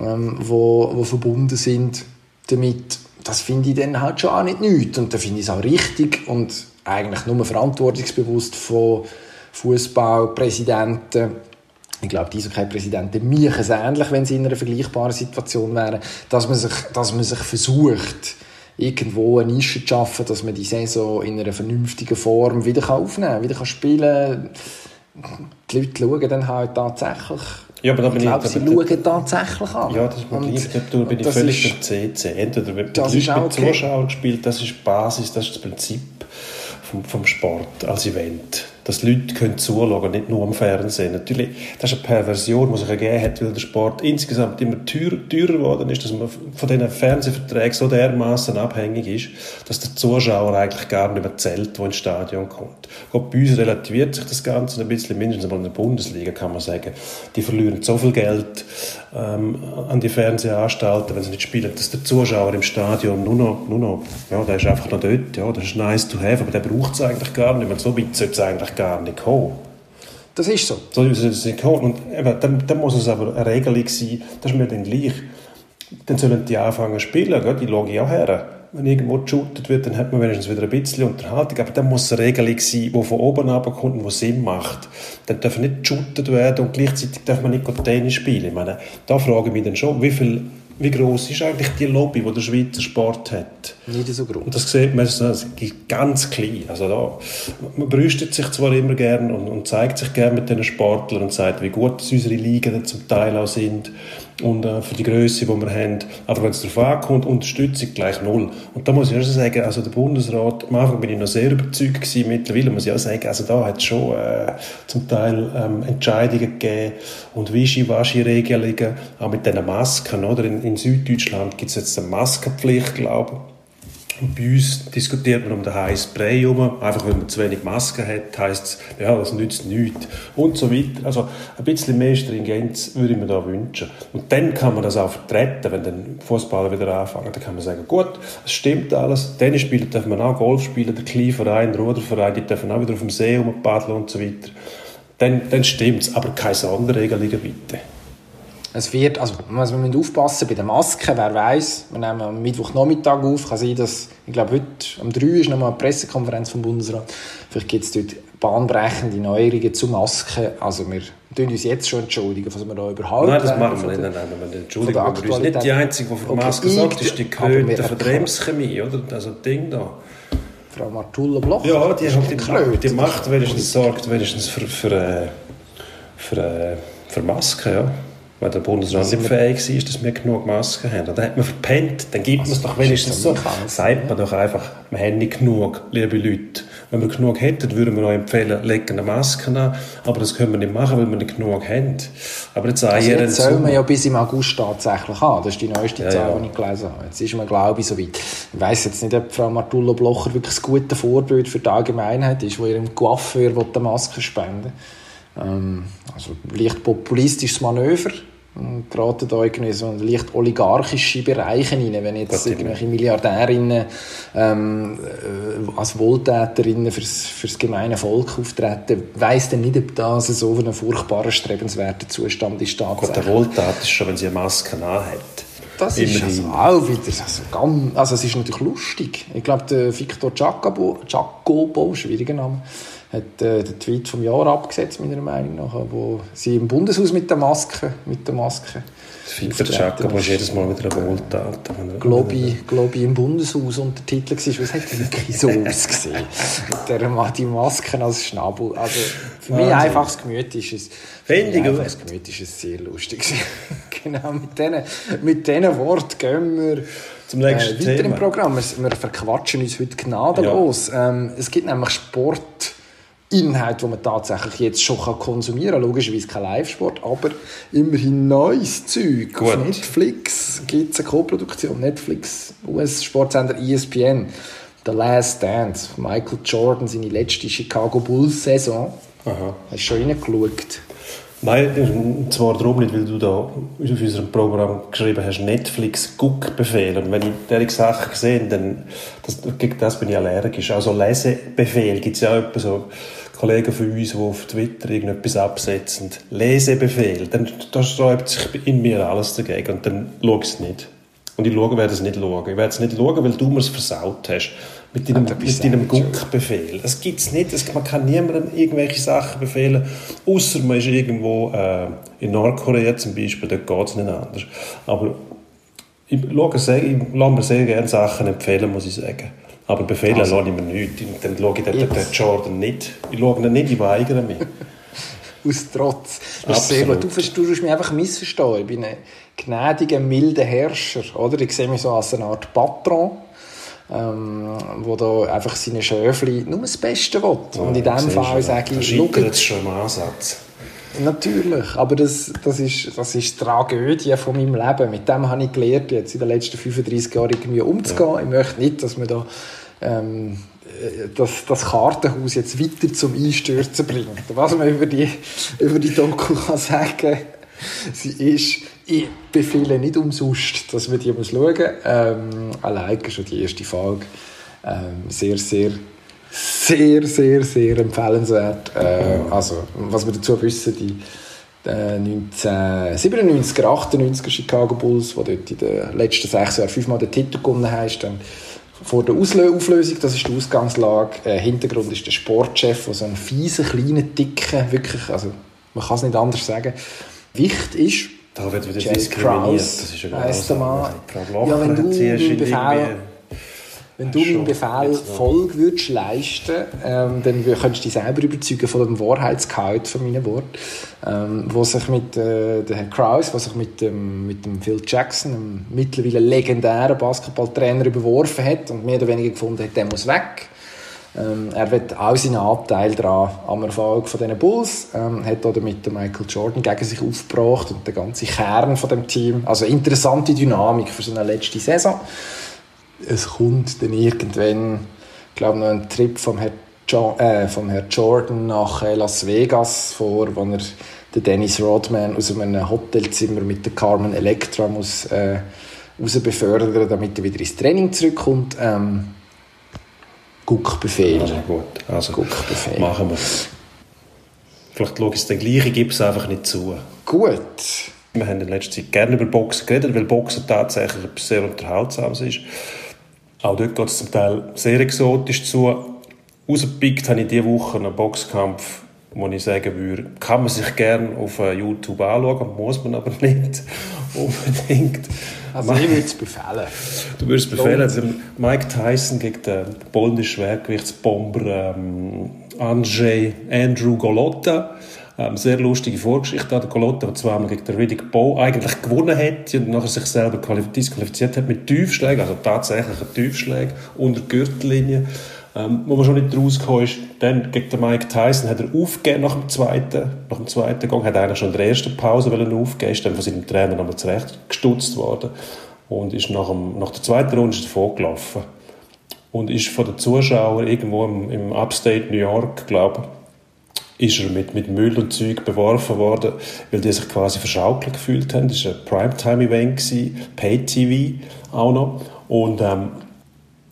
G: ähm, wo, wo verbunden sind damit. Das finde ich dann halt schon auch nicht nichts. Und da finde ich es auch richtig und eigentlich nur verantwortungsbewusst von Fußballpräsidenten. Ich glaube, die Eishockey-Präsidenten machen es ähnlich, wenn sie in einer vergleichbaren Situation wären, dass man sich, dass man sich versucht, irgendwo eine Nische zu schaffen, dass man die Saison in einer vernünftigen Form wieder aufnehmen kann, wieder spielen kann. Die Leute schauen dann halt tatsächlich
A: ja, aber da bin
G: ich glaube,
A: ich,
G: sie schauen tatsächlich an.
A: Ja, das gleich, da bin ich völlig beim CC. Entweder wird mit okay. Zuschauern gespielt, das ist die Basis, das ist das Prinzip vom, vom Sport als Event dass Leute können zuschauen nicht nur am Fernsehen. Natürlich, das ist eine Perversion, die sich ergeben hat, weil der Sport insgesamt immer teurer, teurer geworden ist, dass man von diesen Fernsehverträgen so dermaßen abhängig ist, dass der Zuschauer eigentlich gar nicht mehr zählt, der ins Stadion kommt. Gut, bei uns relativiert sich das Ganze ein bisschen, mindestens mal in der Bundesliga kann man sagen, die verlieren so viel Geld ähm, an die Fernsehanstalten, wenn sie nicht spielen, dass der Zuschauer im Stadion nur noch, nur noch ja, der ist einfach noch dort, ja, das ist nice to have, aber der braucht es eigentlich gar nicht mehr. So weit sollte es eigentlich gar nicht kommen.
G: Das ist so.
A: So ist es nicht kommen. Und eben, dann, dann muss es aber eine Regelung sein, das ist mir dann gleich. Dann sollen die anfangen zu spielen, gell? die schaue ich auch her. Wenn irgendwo geshootet wird, dann hat man wenigstens wieder ein bisschen Unterhaltung. Aber dann muss eine Regelung sein, die von oben kommt und die Sinn macht. Dann darf nicht geshootet werden und gleichzeitig darf man nicht Tennis spielen. Ich meine, da frage ich mich dann schon, wie viel wie groß ist eigentlich die Lobby, die der Schweizer Sport hat?
G: Nicht so groß.
A: Und das sieht man das ganz klein. Also da, man brüstet sich zwar immer gern und, und zeigt sich gern mit den Sportlern und sagt, wie gut unsere Ligen zum Teil auch sind und äh, für die Größe, die wir haben. Aber wenn es darauf ankommt, Unterstützung gleich null. Und da muss ich auch sagen, also der Bundesrat, am Anfang bin ich noch sehr überzeugt gewesen, mittlerweile muss ich auch sagen, also da hat es schon äh, zum Teil ähm, Entscheidungen gegeben und Wischi-Waschi-Regelungen, auch mit diesen Masken, oder? In, in Süddeutschland gibt es jetzt eine Maskenpflicht, glaube ich bei uns diskutiert man um den heißen Brei herum. Einfach, weil man zu wenig Masken hat, heisst es, ja, das nützt nichts. Und so weiter. Also, ein bisschen mehr Stringenz würde ich mir da wünschen. Und dann kann man das auch vertreten, wenn dann Fußballer wieder anfangen. Dann kann man sagen, gut, es stimmt alles. Tennis spielen darf man auch, Golf spielen, der Kleinverein, der Ruderverein, die dürfen auch wieder auf dem See rumpaddeln und so weiter. Dann, dann es. Aber keine Sonderregelungen bitte.
G: Es wird, also man muss aufpassen bei den Masken, wer weiß, wir nehmen am Mittwochnachmittag auf, kann sein, dass, ich glaube heute um 3 ist nochmal eine Pressekonferenz vom Bundesrat, vielleicht gibt es dort bahnbrechende Neuerungen zu Masken, also wir tun uns jetzt schon entschuldigen, was wir da überhaupt
A: Nein, das machen wir nicht, nein, nein, wir entschuldigen wir uns nicht. Die Einzige, die für okay, Masken sagt, ist die Kröte von der Bremschemie, oder? Also das Ding da.
G: Frau Martulla Bloch?
A: Ja, die, hat die, Kröte, die macht wenigstens, sorgt wenigstens für, für, äh, für, äh, für Masken, ja weil der Bundesrat nicht fähig war, dass wir genug Masken haben. Dann hat man verpennt, dann gibt man es doch wenigstens so. Sagt man doch einfach, wir haben nicht genug, liebe Leute. Wenn wir genug hätten, würden wir euch empfehlen, legen eine Maske an. Aber das können wir nicht machen, weil wir nicht genug haben. Aber jetzt,
G: also jetzt soll man ja bis im August tatsächlich haben. Das ist die neueste ja, Zahl, ja. die ich gelesen habe. Jetzt ist man, glaube ich, so weit. Ich weiss jetzt nicht, ob Frau Martullo Blocher wirklich ein gutes Vorbild für die Allgemeinheit ist, wo ihrem Coiffeur eine Maske spenden ähm, also leicht populistisches Manöver. Geraten da irgendwie so leicht oligarchische Bereiche rein, wenn jetzt irgendwelche Milliardärinnen ähm, äh, als Wohltäterinnen fürs, fürs gemeine Volk auftreten, weiss dann nicht, ob das so ein furchtbarer, strebenswerter Zustand ist.
A: Gott, der Wohltat ist schon, wenn sie eine Maske hat.
G: Das ist also auch wieder also ganz, also es ist natürlich lustig. Ich glaube, der Victor Jacobo, Jacobo, schwieriger Name, hat äh, den Tweet vom Jahr abgesetzt, meiner Meinung nach, wo sie im Bundeshaus mit der Maske, mit der Maske
A: Victor Jacobo ist jedes Mal wieder eine Wohltat.
G: Globi, Globi im Bundeshaus und der Titel war, es hat wirklich so *laughs* ausgesehen. mit der die Masken als Schnabel. Also für mich einfaches Gemüt ist es. Einfaches Gemüt ist es sehr lustig. *laughs* genau, mit diesen mit Worten gehen wir
A: zum nächsten
G: äh, weiter Thema. im Programm. Wir, wir, verquatschen uns heute gnadenlos. Ja. Ähm, es gibt nämlich Sport Inhalt, die man tatsächlich jetzt schon konsumieren kann. Logischerweise kein Live-Sport, aber immerhin neues Zeug. Gut. Auf Netflix gibt es eine Co-Produktion. Netflix, US-Sportsender ESPN. The Last Dance. Michael Jordan, seine letzte Chicago Bulls-Saison. Hast du schon reingeschaut?
A: Nein, zwar darum nicht, weil du da auf unserem Programm geschrieben hast, Netflix Guckbefehl. Und wenn ich diese Sachen sehe, dann das, gegen das bin ich allergisch. Also Lesebefehl gibt es ja auch so Kollegen von uns, die auf Twitter irgendetwas absetzen. Lesebefehl, dann da sträubt sich in mir alles dagegen und dann schaue ich es nicht. Und ich werde es nicht schauen. Ich werde es nicht schauen, weil du mir es versaut hast. Mit deinem, mit deinem Guckbefehl. Das gibt es nicht. Das, man kann niemandem irgendwelche Sachen befehlen, außer man ist irgendwo äh, in Nordkorea zum Beispiel, dort geht es nicht anders. Aber ich, schaue sehr, ich lasse mir sehr gerne Sachen empfehlen, muss ich sagen. Aber befehlen also. lasse ich mir nicht. Dann schaue ich den, den Jordan nicht. Ich schaue ihn nicht, ich weigere mich. *laughs*
G: Aus Trotz. Das ist sehr gut. Du, du mich einfach missverstehen. Ich bin ein gnädiger, milder Herrscher. Oder? Ich sehe mich so als eine Art Patron ähm, wo da einfach seine Schöfli nur das Beste will. Ja, und in diesem Fall sage ich...
A: Das ist jetzt schon im Ansatz.
G: Natürlich, aber das, das, ist, das ist die Tragödie von meinem Leben. Mit dem habe ich gelernt, jetzt in den letzten 35 Jahren irgendwie umzugehen. Ja. Ich möchte nicht, dass man da ähm, das, das Kartenhaus jetzt weiter zum Einstürzen bringt. Was man über die, *laughs* über die Doku kann sagen sie ist, ich befehle nicht umsonst, dass man die muss schauen muss. Ähm, allein schon die erste Folge. Ähm, sehr, sehr, sehr, sehr, sehr empfehlenswert. Äh, also, was wir dazu wissen, die äh, 1997er, 98er Chicago Bulls, die dort in den letzten sechs Jahren fünfmal den Titel gewonnen haben, dann vor der Auflösung, das ist die Ausgangslage. Äh, Hintergrund ist der Sportchef, der so einen fiesen, kleinen, dicken, wirklich, also man kann es nicht anders sagen, Wicht ist.
A: Da wird wieder Jay diskriminiert.
G: Das ist ja weißt du mal, ja, wenn du meinen Befehl, wenn du meinem Befehl Folge würdest leisten, ähm, dann könntest du dich selber überzeugen von dem Wahrheitsgehalt von meinen Worten, ähm, wo sich mit äh, der Herr Krause, was sich mit dem, mit dem Phil Jackson, einem mittlerweile legendären Basketballtrainer, überworfen hat und mehr oder weniger gefunden hat, der muss weg ähm, er wird auch seinen Anteil daran am Erfolg von diesen Bulls. Ähm, hat oder mit Michael Jordan gegen sich aufgebracht und der ganze Kern von dem Team. Also interessante Dynamik für so eine letzte Saison. Es kommt dann irgendwann, glaube noch ein Trip vom Herrn, jo äh, vom Herrn Jordan nach äh, Las Vegas vor, wo er den Dennis Rodman aus einem Hotelzimmer mit der Carmen Electra muss äh, raus befördern, damit er wieder ins Training zurückkommt. Ähm, Guckbefehl.
A: Also gut, also Guckbefehl. machen wir Vielleicht schaue ich es dann gleich, ich gebe es einfach nicht zu.
G: Gut.
A: Wir haben in letzter Zeit gerne über Boxen geredet, weil Boxen tatsächlich etwas sehr Unterhaltsames ist. Auch dort geht es zum Teil sehr exotisch zu. Rausgepickt habe ich diese Woche einen Boxkampf, wo ich sagen würde, kann man sich gerne auf äh, YouTube anschauen, muss man aber nicht *laughs* unbedingt.
G: Also ich würde es befehlen.
A: Du würdest befehlen, also Mike Tyson gegen den polnischen Schwergewichtsbomber ähm, Andrzej Andrew Golotta. Ähm, sehr lustige Vorgeschichte. Der Golotta, der zweimal gegen den Riddick Bowe eigentlich gewonnen hat und nachher sich selber disqualifiziert hat mit Tiefschlägen, also tatsächlich Tiefschlägen unter Gürtellinie. Ähm, wo man schon nicht rausgekommen ist, dann gegen den Mike Tyson hat er aufgegeben nach dem zweiten, nach dem zweiten Gang, hat eigentlich schon in der ersten Pause aufgegeben, ist dann von seinem Trainer nochmal zurecht gestutzt worden und ist nach, dem, nach der zweiten Runde davon gelaufen und ist von den Zuschauern irgendwo im, im Upstate New York, glaube ist er mit, mit Müll und Zeug beworfen worden, weil die sich quasi verschaukelt gefühlt haben. Das war ein Primetime-Event, Pay-TV auch noch. Und ähm,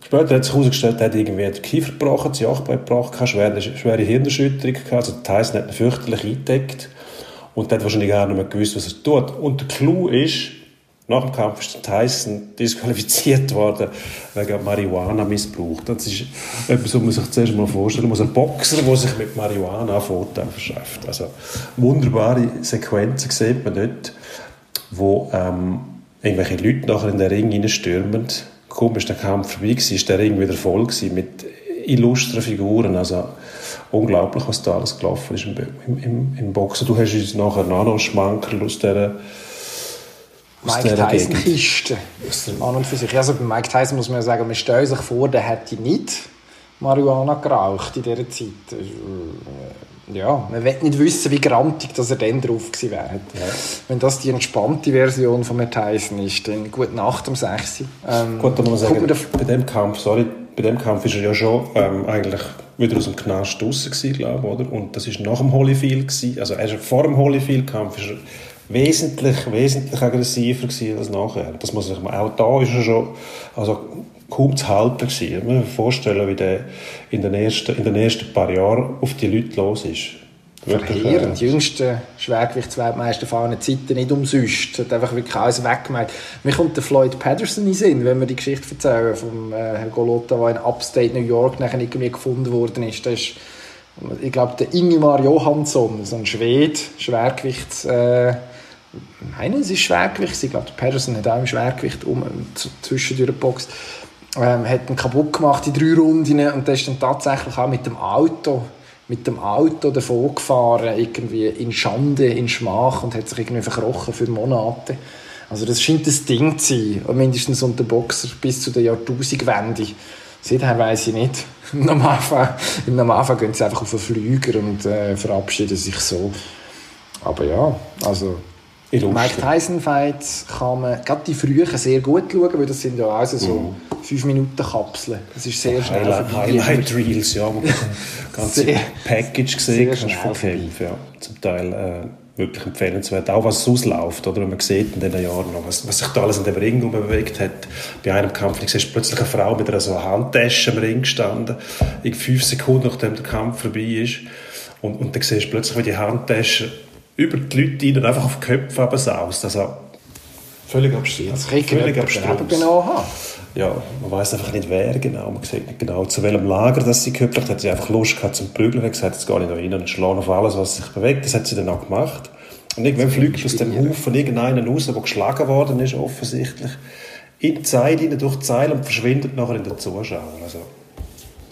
A: Später hat sich herausgestellt, er hat irgendwie den Kiefer gebrochen, das Jochbein gebrochen, schwere, schwere Hirnerschütterung gehabt. Also Tyson hat ihn fürchterlich eingedeckt und hat wahrscheinlich gar nicht mehr gewusst, was er tut. Und der Clou ist, nach dem Kampf ist Tyson disqualifiziert worden wegen Marihuana-Missbrauch. Das ist etwas, was man sich zuerst mal vorstellen muss. Ein Boxer, der sich mit Marihuana Vorteil verschafft. Also wunderbare Sequenzen sieht man dort, wo ähm, irgendwelche Leute nachher in den Ring reinstürmen ist der Kampf vorbei ist der Ring wieder voll gewesen mit illustren Figuren. Also unglaublich, was da alles gelaufen ist im, im, im Boxen. Du hast uns nachher noch einen Schmankerl aus dieser
G: Mike Tyson-Kiste. An und für sich. Also bei Mike Tyson muss man ja sagen, man stellt sich vor, der hätte nicht Marihuana geraucht in dieser Zeit. Ja, man will nicht wissen, wie grantig dass er dann drauf gewesen wäre. Ja. Wenn das die entspannte Version von Herrn Tyson ist, dann gut Nacht um 6 Uhr.
A: Ähm, gut, dann muss man sagen, bei dem Kampf, sorry, bei dem Kampf ist er ja schon ähm, eigentlich wieder aus dem Knast raus gewesen, glaube ich, oder? Und das ist nach dem Holyfield gewesen. Also er ist vor dem Holyfield-Kampf ist er wesentlich, wesentlich aggressiver gewesen als nachher. Das muss ich mal, auch da ist er schon, also kaum zu halten gewesen. Ich muss mir vorstellen, wie der in den ersten, in den ersten paar Jahren auf die Leute los ist.
G: Verheerend. Die jüngsten Schwergewichtsweltmeister fahren Zeiten nicht umsonst. Hat einfach wirklich alles weggemeint. Mir kommt der Floyd Patterson in Sinn, wenn wir die Geschichte erzählen vom äh, Herrn Golota, der in Upstate New York nachher irgendwie gefunden worden ist. Das ist ich glaube, der Ingemar Johansson, so ein Schwede, Schwergewichts... Äh, meine, es ist Schwergewicht. Ich glaube, Patterson hat auch im Schwergewicht um, zwischendurch geboxt. Ähm, hat ihn kaputt gemacht in drei Runden und der ist dann tatsächlich auch mit dem Auto mit dem Auto davon gefahren, irgendwie in Schande, in Schmach und hat sich irgendwie verkrochen für Monate. Also das scheint das Ding zu sein, mindestens unter Boxer bis zu der Jahrtausendwende. Seither weiß ich nicht. *laughs* Im Normalfall, Im Normalfall gehen sie einfach auf einen Flüger und äh, verabschieden sich so. Aber ja, also Mike Tyson Fights kann man gerade die frühen sehr gut schauen, weil das sind ja auch so mhm. 5 Minuten Kapseln. Das ist sehr schnell
A: Highlight, Highlight Reels, ja, wo man *laughs* ganze Package gesehen kannst von Kämpfen. Ja, zum Teil äh, wirklich empfehlenswert. Auch was ausläuft, oder? Wenn man sieht in diesen Jahren noch, was, was sich da alles in dem Ring bewegt hat. Bei einem Kampf ich siehst plötzlich eine Frau mit einer so Handtasche im Ring gestanden, in fünf Sekunden nachdem der Kampf vorbei ist. Und, und dann siehst du plötzlich, wie die Handtasche über die Leute und einfach auf die Köpfe saust. Also völlig abstrus.
G: Das völlig abstrus. genau haben.
A: Ja, man weiß einfach nicht, wer genau. Man sieht nicht genau, zu welchem Lager das sie gehört. Hat sie einfach Lust gehabt zum Prügeln. Hat gesagt, jetzt gehe ich da rein und schlage auf alles, was sich bewegt. Das hat sie dann auch gemacht. Und irgendwann fliegt aus dem Haufen irgendeiner raus, der geschlagen worden ist, offensichtlich, in die Zeit rein, durch die Zeile und verschwindet nachher in den Zuschauern. Also,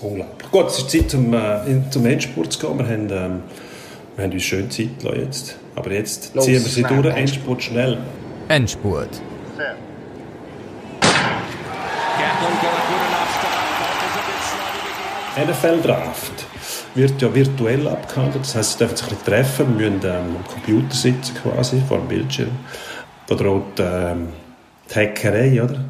A: unglaublich. Gut, es ist Zeit, zum, äh, zum Endspurt zu gehen. Wir haben... Ähm, wir haben uns schön Zeit gelassen jetzt. Aber jetzt Los, ziehen wir sie durch. Endspurt schnell.
B: Endspurt.
A: NFL Draft wird ja virtuell abgehandelt. Das heisst, sie dürfen sich nicht treffen. Wir müssen ähm, am Computer sitzen quasi, vor dem Bildschirm. Da droht ähm, die Hackerei, oder?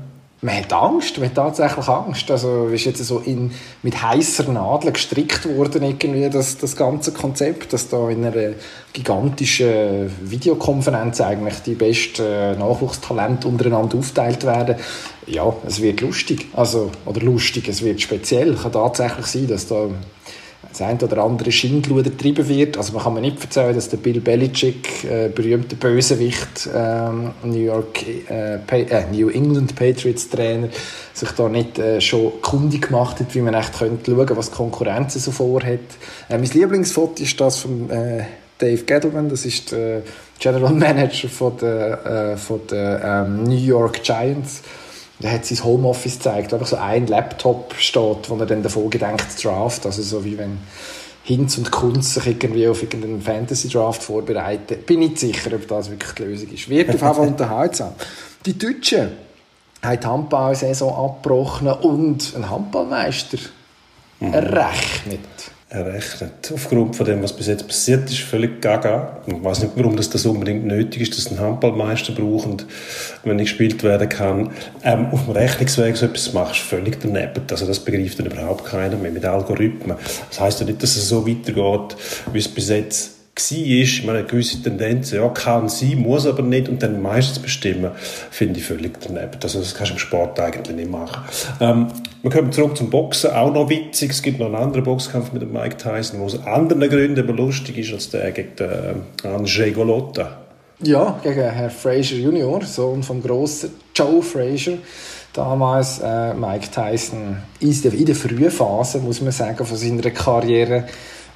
G: Man hat Angst, man hat tatsächlich Angst. Also ist jetzt so in, mit heißer Nadel gestrickt worden irgendwie das, das ganze Konzept, dass da in einer gigantischen Videokonferenz eigentlich die besten Nachwuchstalente untereinander aufteilt werden. Ja, es wird lustig, also oder lustig, es wird speziell. Kann tatsächlich sein, dass da das ein oder andere Schindluder getrieben wird. Also man kann mir nicht erzählen, dass der Bill Belichick, äh, berühmter Bösewicht, äh, New, York, äh, äh, New England Patriots Trainer, sich da nicht äh, schon kundig gemacht hat, wie man echt könnte schauen, was die Konkurrenz so vorhat. Äh, mein Lieblingsfoto ist das von äh, Dave Gettleman, das ist der General Manager von der, von der ähm, New York Giants er hat sein Homeoffice gezeigt, einfach so ein Laptop steht, wo er dann davor gedenkt zu draft, also so wie wenn Hinz und Kunz sich irgendwie auf irgendeinen Fantasy-Draft vorbereiten. Bin nicht sicher, ob das wirklich die Lösung ist. Wird auf jeden Fall unterhaltsam. Die Deutschen haben die Handball-Saison abgebrochen und ein Handballmeister mhm. errechnet
A: errechnet. Aufgrund von dem, was bis jetzt passiert ist, völlig gaga. Ich weiß nicht, warum das, das unbedingt nötig ist, dass ein Handballmeister braucht und wenn nicht gespielt werden kann, ähm, auf dem Rechnungsweg so etwas machst, völlig daneben. Also das begreift dann überhaupt keiner mehr mit Algorithmen. Das heißt ja nicht, dass es so weitergeht, wie es bis jetzt war, ich meine, eine gewisse Tendenz, ja, kann sein, muss aber nicht und dann meistens bestimmen, finde ich völlig daneben. Also das kannst du im Sport eigentlich nicht machen. Ähm, wir kommen zurück zum Boxen, auch noch witzig, es gibt noch einen anderen Boxkampf mit Mike Tyson, der aus anderen Gründen aber lustig ist als der gegen den äh, Andrzej Golotta.
G: Ja, gegen Herr Fraser Junior, Sohn vom grossen Joe Fraser damals äh, Mike Tyson der, in der frühen Phase, muss man sagen, von seiner Karriere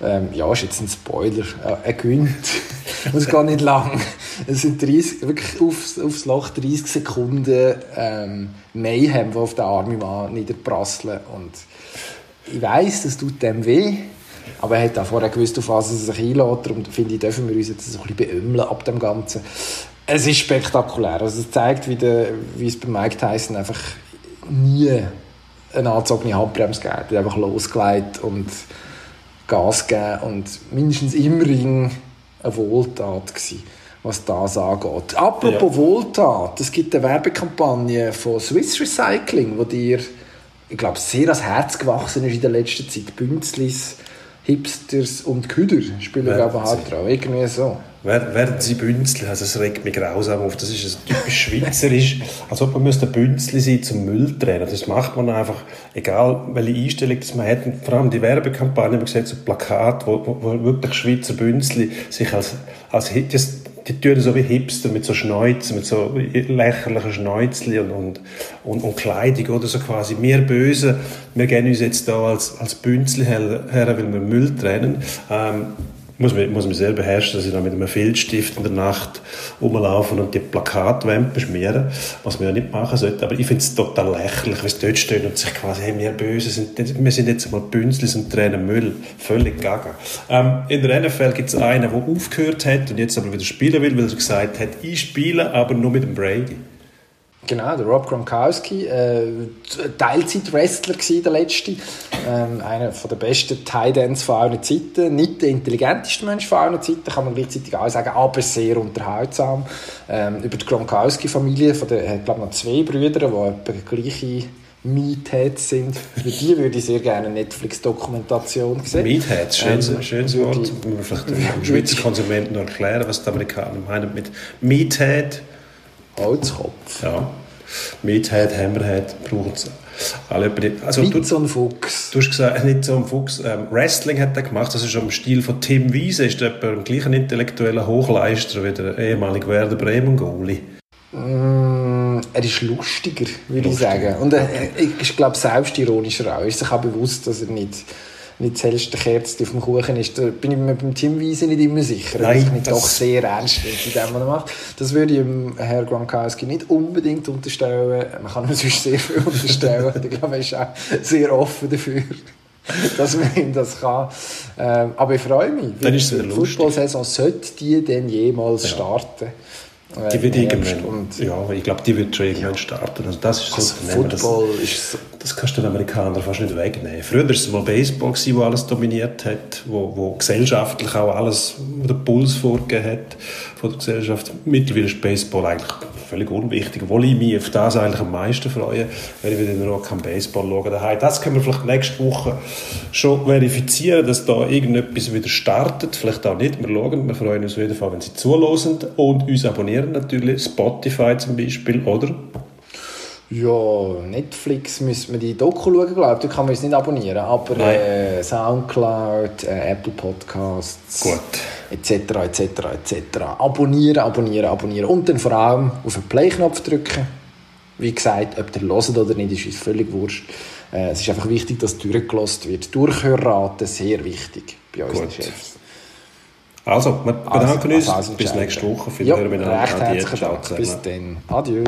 G: ähm, ja, ist jetzt ein Spoiler. Er gewinnt. *laughs* Und es geht nicht lang. Es sind 30, wirklich aufs, aufs Loch 30 Sekunden ähm, Mayhem, die auf den armen Mann niederprasseln. Und ich weiss, das tut dem weh. Aber er hat auch vorher gewusst, auf was er sich einlädt. Darum finde ich, dürfen wir uns jetzt ein bisschen beömmeln ab dem Ganzen. Es ist spektakulär. Also es zeigt, wie, der, wie es bei Mike Tyson einfach nie eine angezogene Handbremse gegeben. Er hat einfach losgelegt und Gas gegeben und mindestens im Ring eine Wohltat gewesen, was das angeht. Apropos ja. Wohltat, es gibt eine Werbekampagne von Swiss Recycling, wo dir, ich glaube, sehr ans Herz gewachsen ist in der letzten Zeit. Bünzlis, Hipsters und Küder spielen, glaube ich, dran. Irgendwie so.
A: Werden sie Bünzli, also das regt mich grausam auf, das ist ein typisch schweizerisch, als ob man müsste Bünzli sein zum Müll trennen. Das macht man einfach, egal welche Einstellung das man hat. Und vor allem die Werbekampagne, man sieht so Plakat, wo, wo, wo wirklich Schweizer Bünzli sich als, als das, die tun so wie Hipster mit so Schnäuzen, mit so lächerlichen Schnäuzli und, und, und, und, Kleidung oder so quasi. Wir Böse, wir gehen uns jetzt da als, als Bünzli her, her, weil wir Müll trennen. Ähm, muss mich, muss mich sehr beherrschen, dass ich da mit einem Filzstift in der Nacht rumlaufen und die Plakatwände beschmieren, was man ja nicht machen sollte. Aber ich finde es total lächerlich, wenn es dort steht und sich quasi, hey, wir böse sind, wir sind jetzt mal Bünzlis und tränen Müll. Völlig gaga. Ähm, in der NFL gibt es einen, der aufgehört hat und jetzt aber wieder spielen will, weil er gesagt hat, ich spiele, aber nur mit dem Brady.
G: Genau, der Rob Gronkowski, äh, Teilzeit-Wrestler der letzte, ähm, einer der besten Ends von allen Zeiten, nicht der intelligenteste Mensch von allen Zeiten, kann man gleichzeitig auch sagen, aber sehr unterhaltsam. Ähm, über die Gronkowski-Familie, er hat glaube ich noch zwei Brüder, die etwa gleiche Meatheads sind. Für die würde ich sehr gerne eine Netflix-Dokumentation sehen.
A: Meatheads, schönes, ähm, schönes Wort. Muss man vielleicht dem Schweizer Konsumenten noch erklären, was die Amerikaner meinen mit Meathead.
G: Holzkopf.
A: Ja. Meathead, Hammerhead brauchen sie alle.
G: Also, nicht so ein Fuchs.
A: Du hast gesagt, nicht so ein Fuchs. Ähm, Wrestling hat er gemacht, das ist im Stil von Tim Wiese. Ist er im gleichen intellektuellen Hochleister wie der ehemalige Werder Bremen-Goalie?
G: Mm, er ist lustiger, würde ich sagen. Und er, er ist, glaube ich, selbstironischer auch. Er ist sich auch bewusst, dass er nicht nicht das hellste Kerze auf dem Kuchen ist. Da bin ich mir beim Teamweise nicht immer sicher. Nein, dass ich nicht doch sehr ernst bin in dem, was er macht. Das würde ich dem Herrn Gronkowski nicht unbedingt unterstellen. Man kann ihm sonst sehr viel unterstellen. ich glaube, er ist auch sehr offen dafür dass man ihm das kann. Ähm, aber ich freue mich.
A: Dann ist es
G: die Fußballsaison sollte die denn jemals ja. starten.
A: Die wird irgendwann, und ja, ich glaube, die wird schon irgendwann ja. starten. Also das ist so
G: also Football
A: das,
G: ist so.
A: Das kannst du den Amerikanern fast nicht wegnehmen. Früher war es mal Baseball, wo alles dominiert hat, wo, wo gesellschaftlich auch alles, wo der Puls vorgegeben hat von der Gesellschaft. Mittlerweile ist Baseball eigentlich völlig unwichtig, obwohl ich mich auf das eigentlich am meisten freue, wenn ich wieder Rock am Baseball schaue. Das können wir vielleicht nächste Woche schon verifizieren, dass da irgendetwas wieder startet. Vielleicht auch nicht. Wir schauen, wir freuen uns auf jeden Fall, wenn Sie zuhören und uns abonnieren natürlich. Spotify zum Beispiel, oder?
G: Ja, Netflix müssen wir die Doku schauen, glaube ich. Da kann man uns nicht abonnieren. Aber äh, Soundcloud, äh, Apple Podcasts,
A: Gut.
G: etc., etc., etc. Abonnieren, abonnieren, abonnieren. Und dann vor allem auf den Play-Knopf drücken. Wie gesagt, ob ihr hört oder nicht, ist uns völlig wurscht. Äh, es ist einfach wichtig, dass durchgelost wird. Durchhörraten, sehr wichtig bei unseren Chefs.
A: Also, wir bedanken also, uns. Also, bis nächste Woche.
G: Vielen ja, Recht herzlichen Dank. Bis dann. Adieu.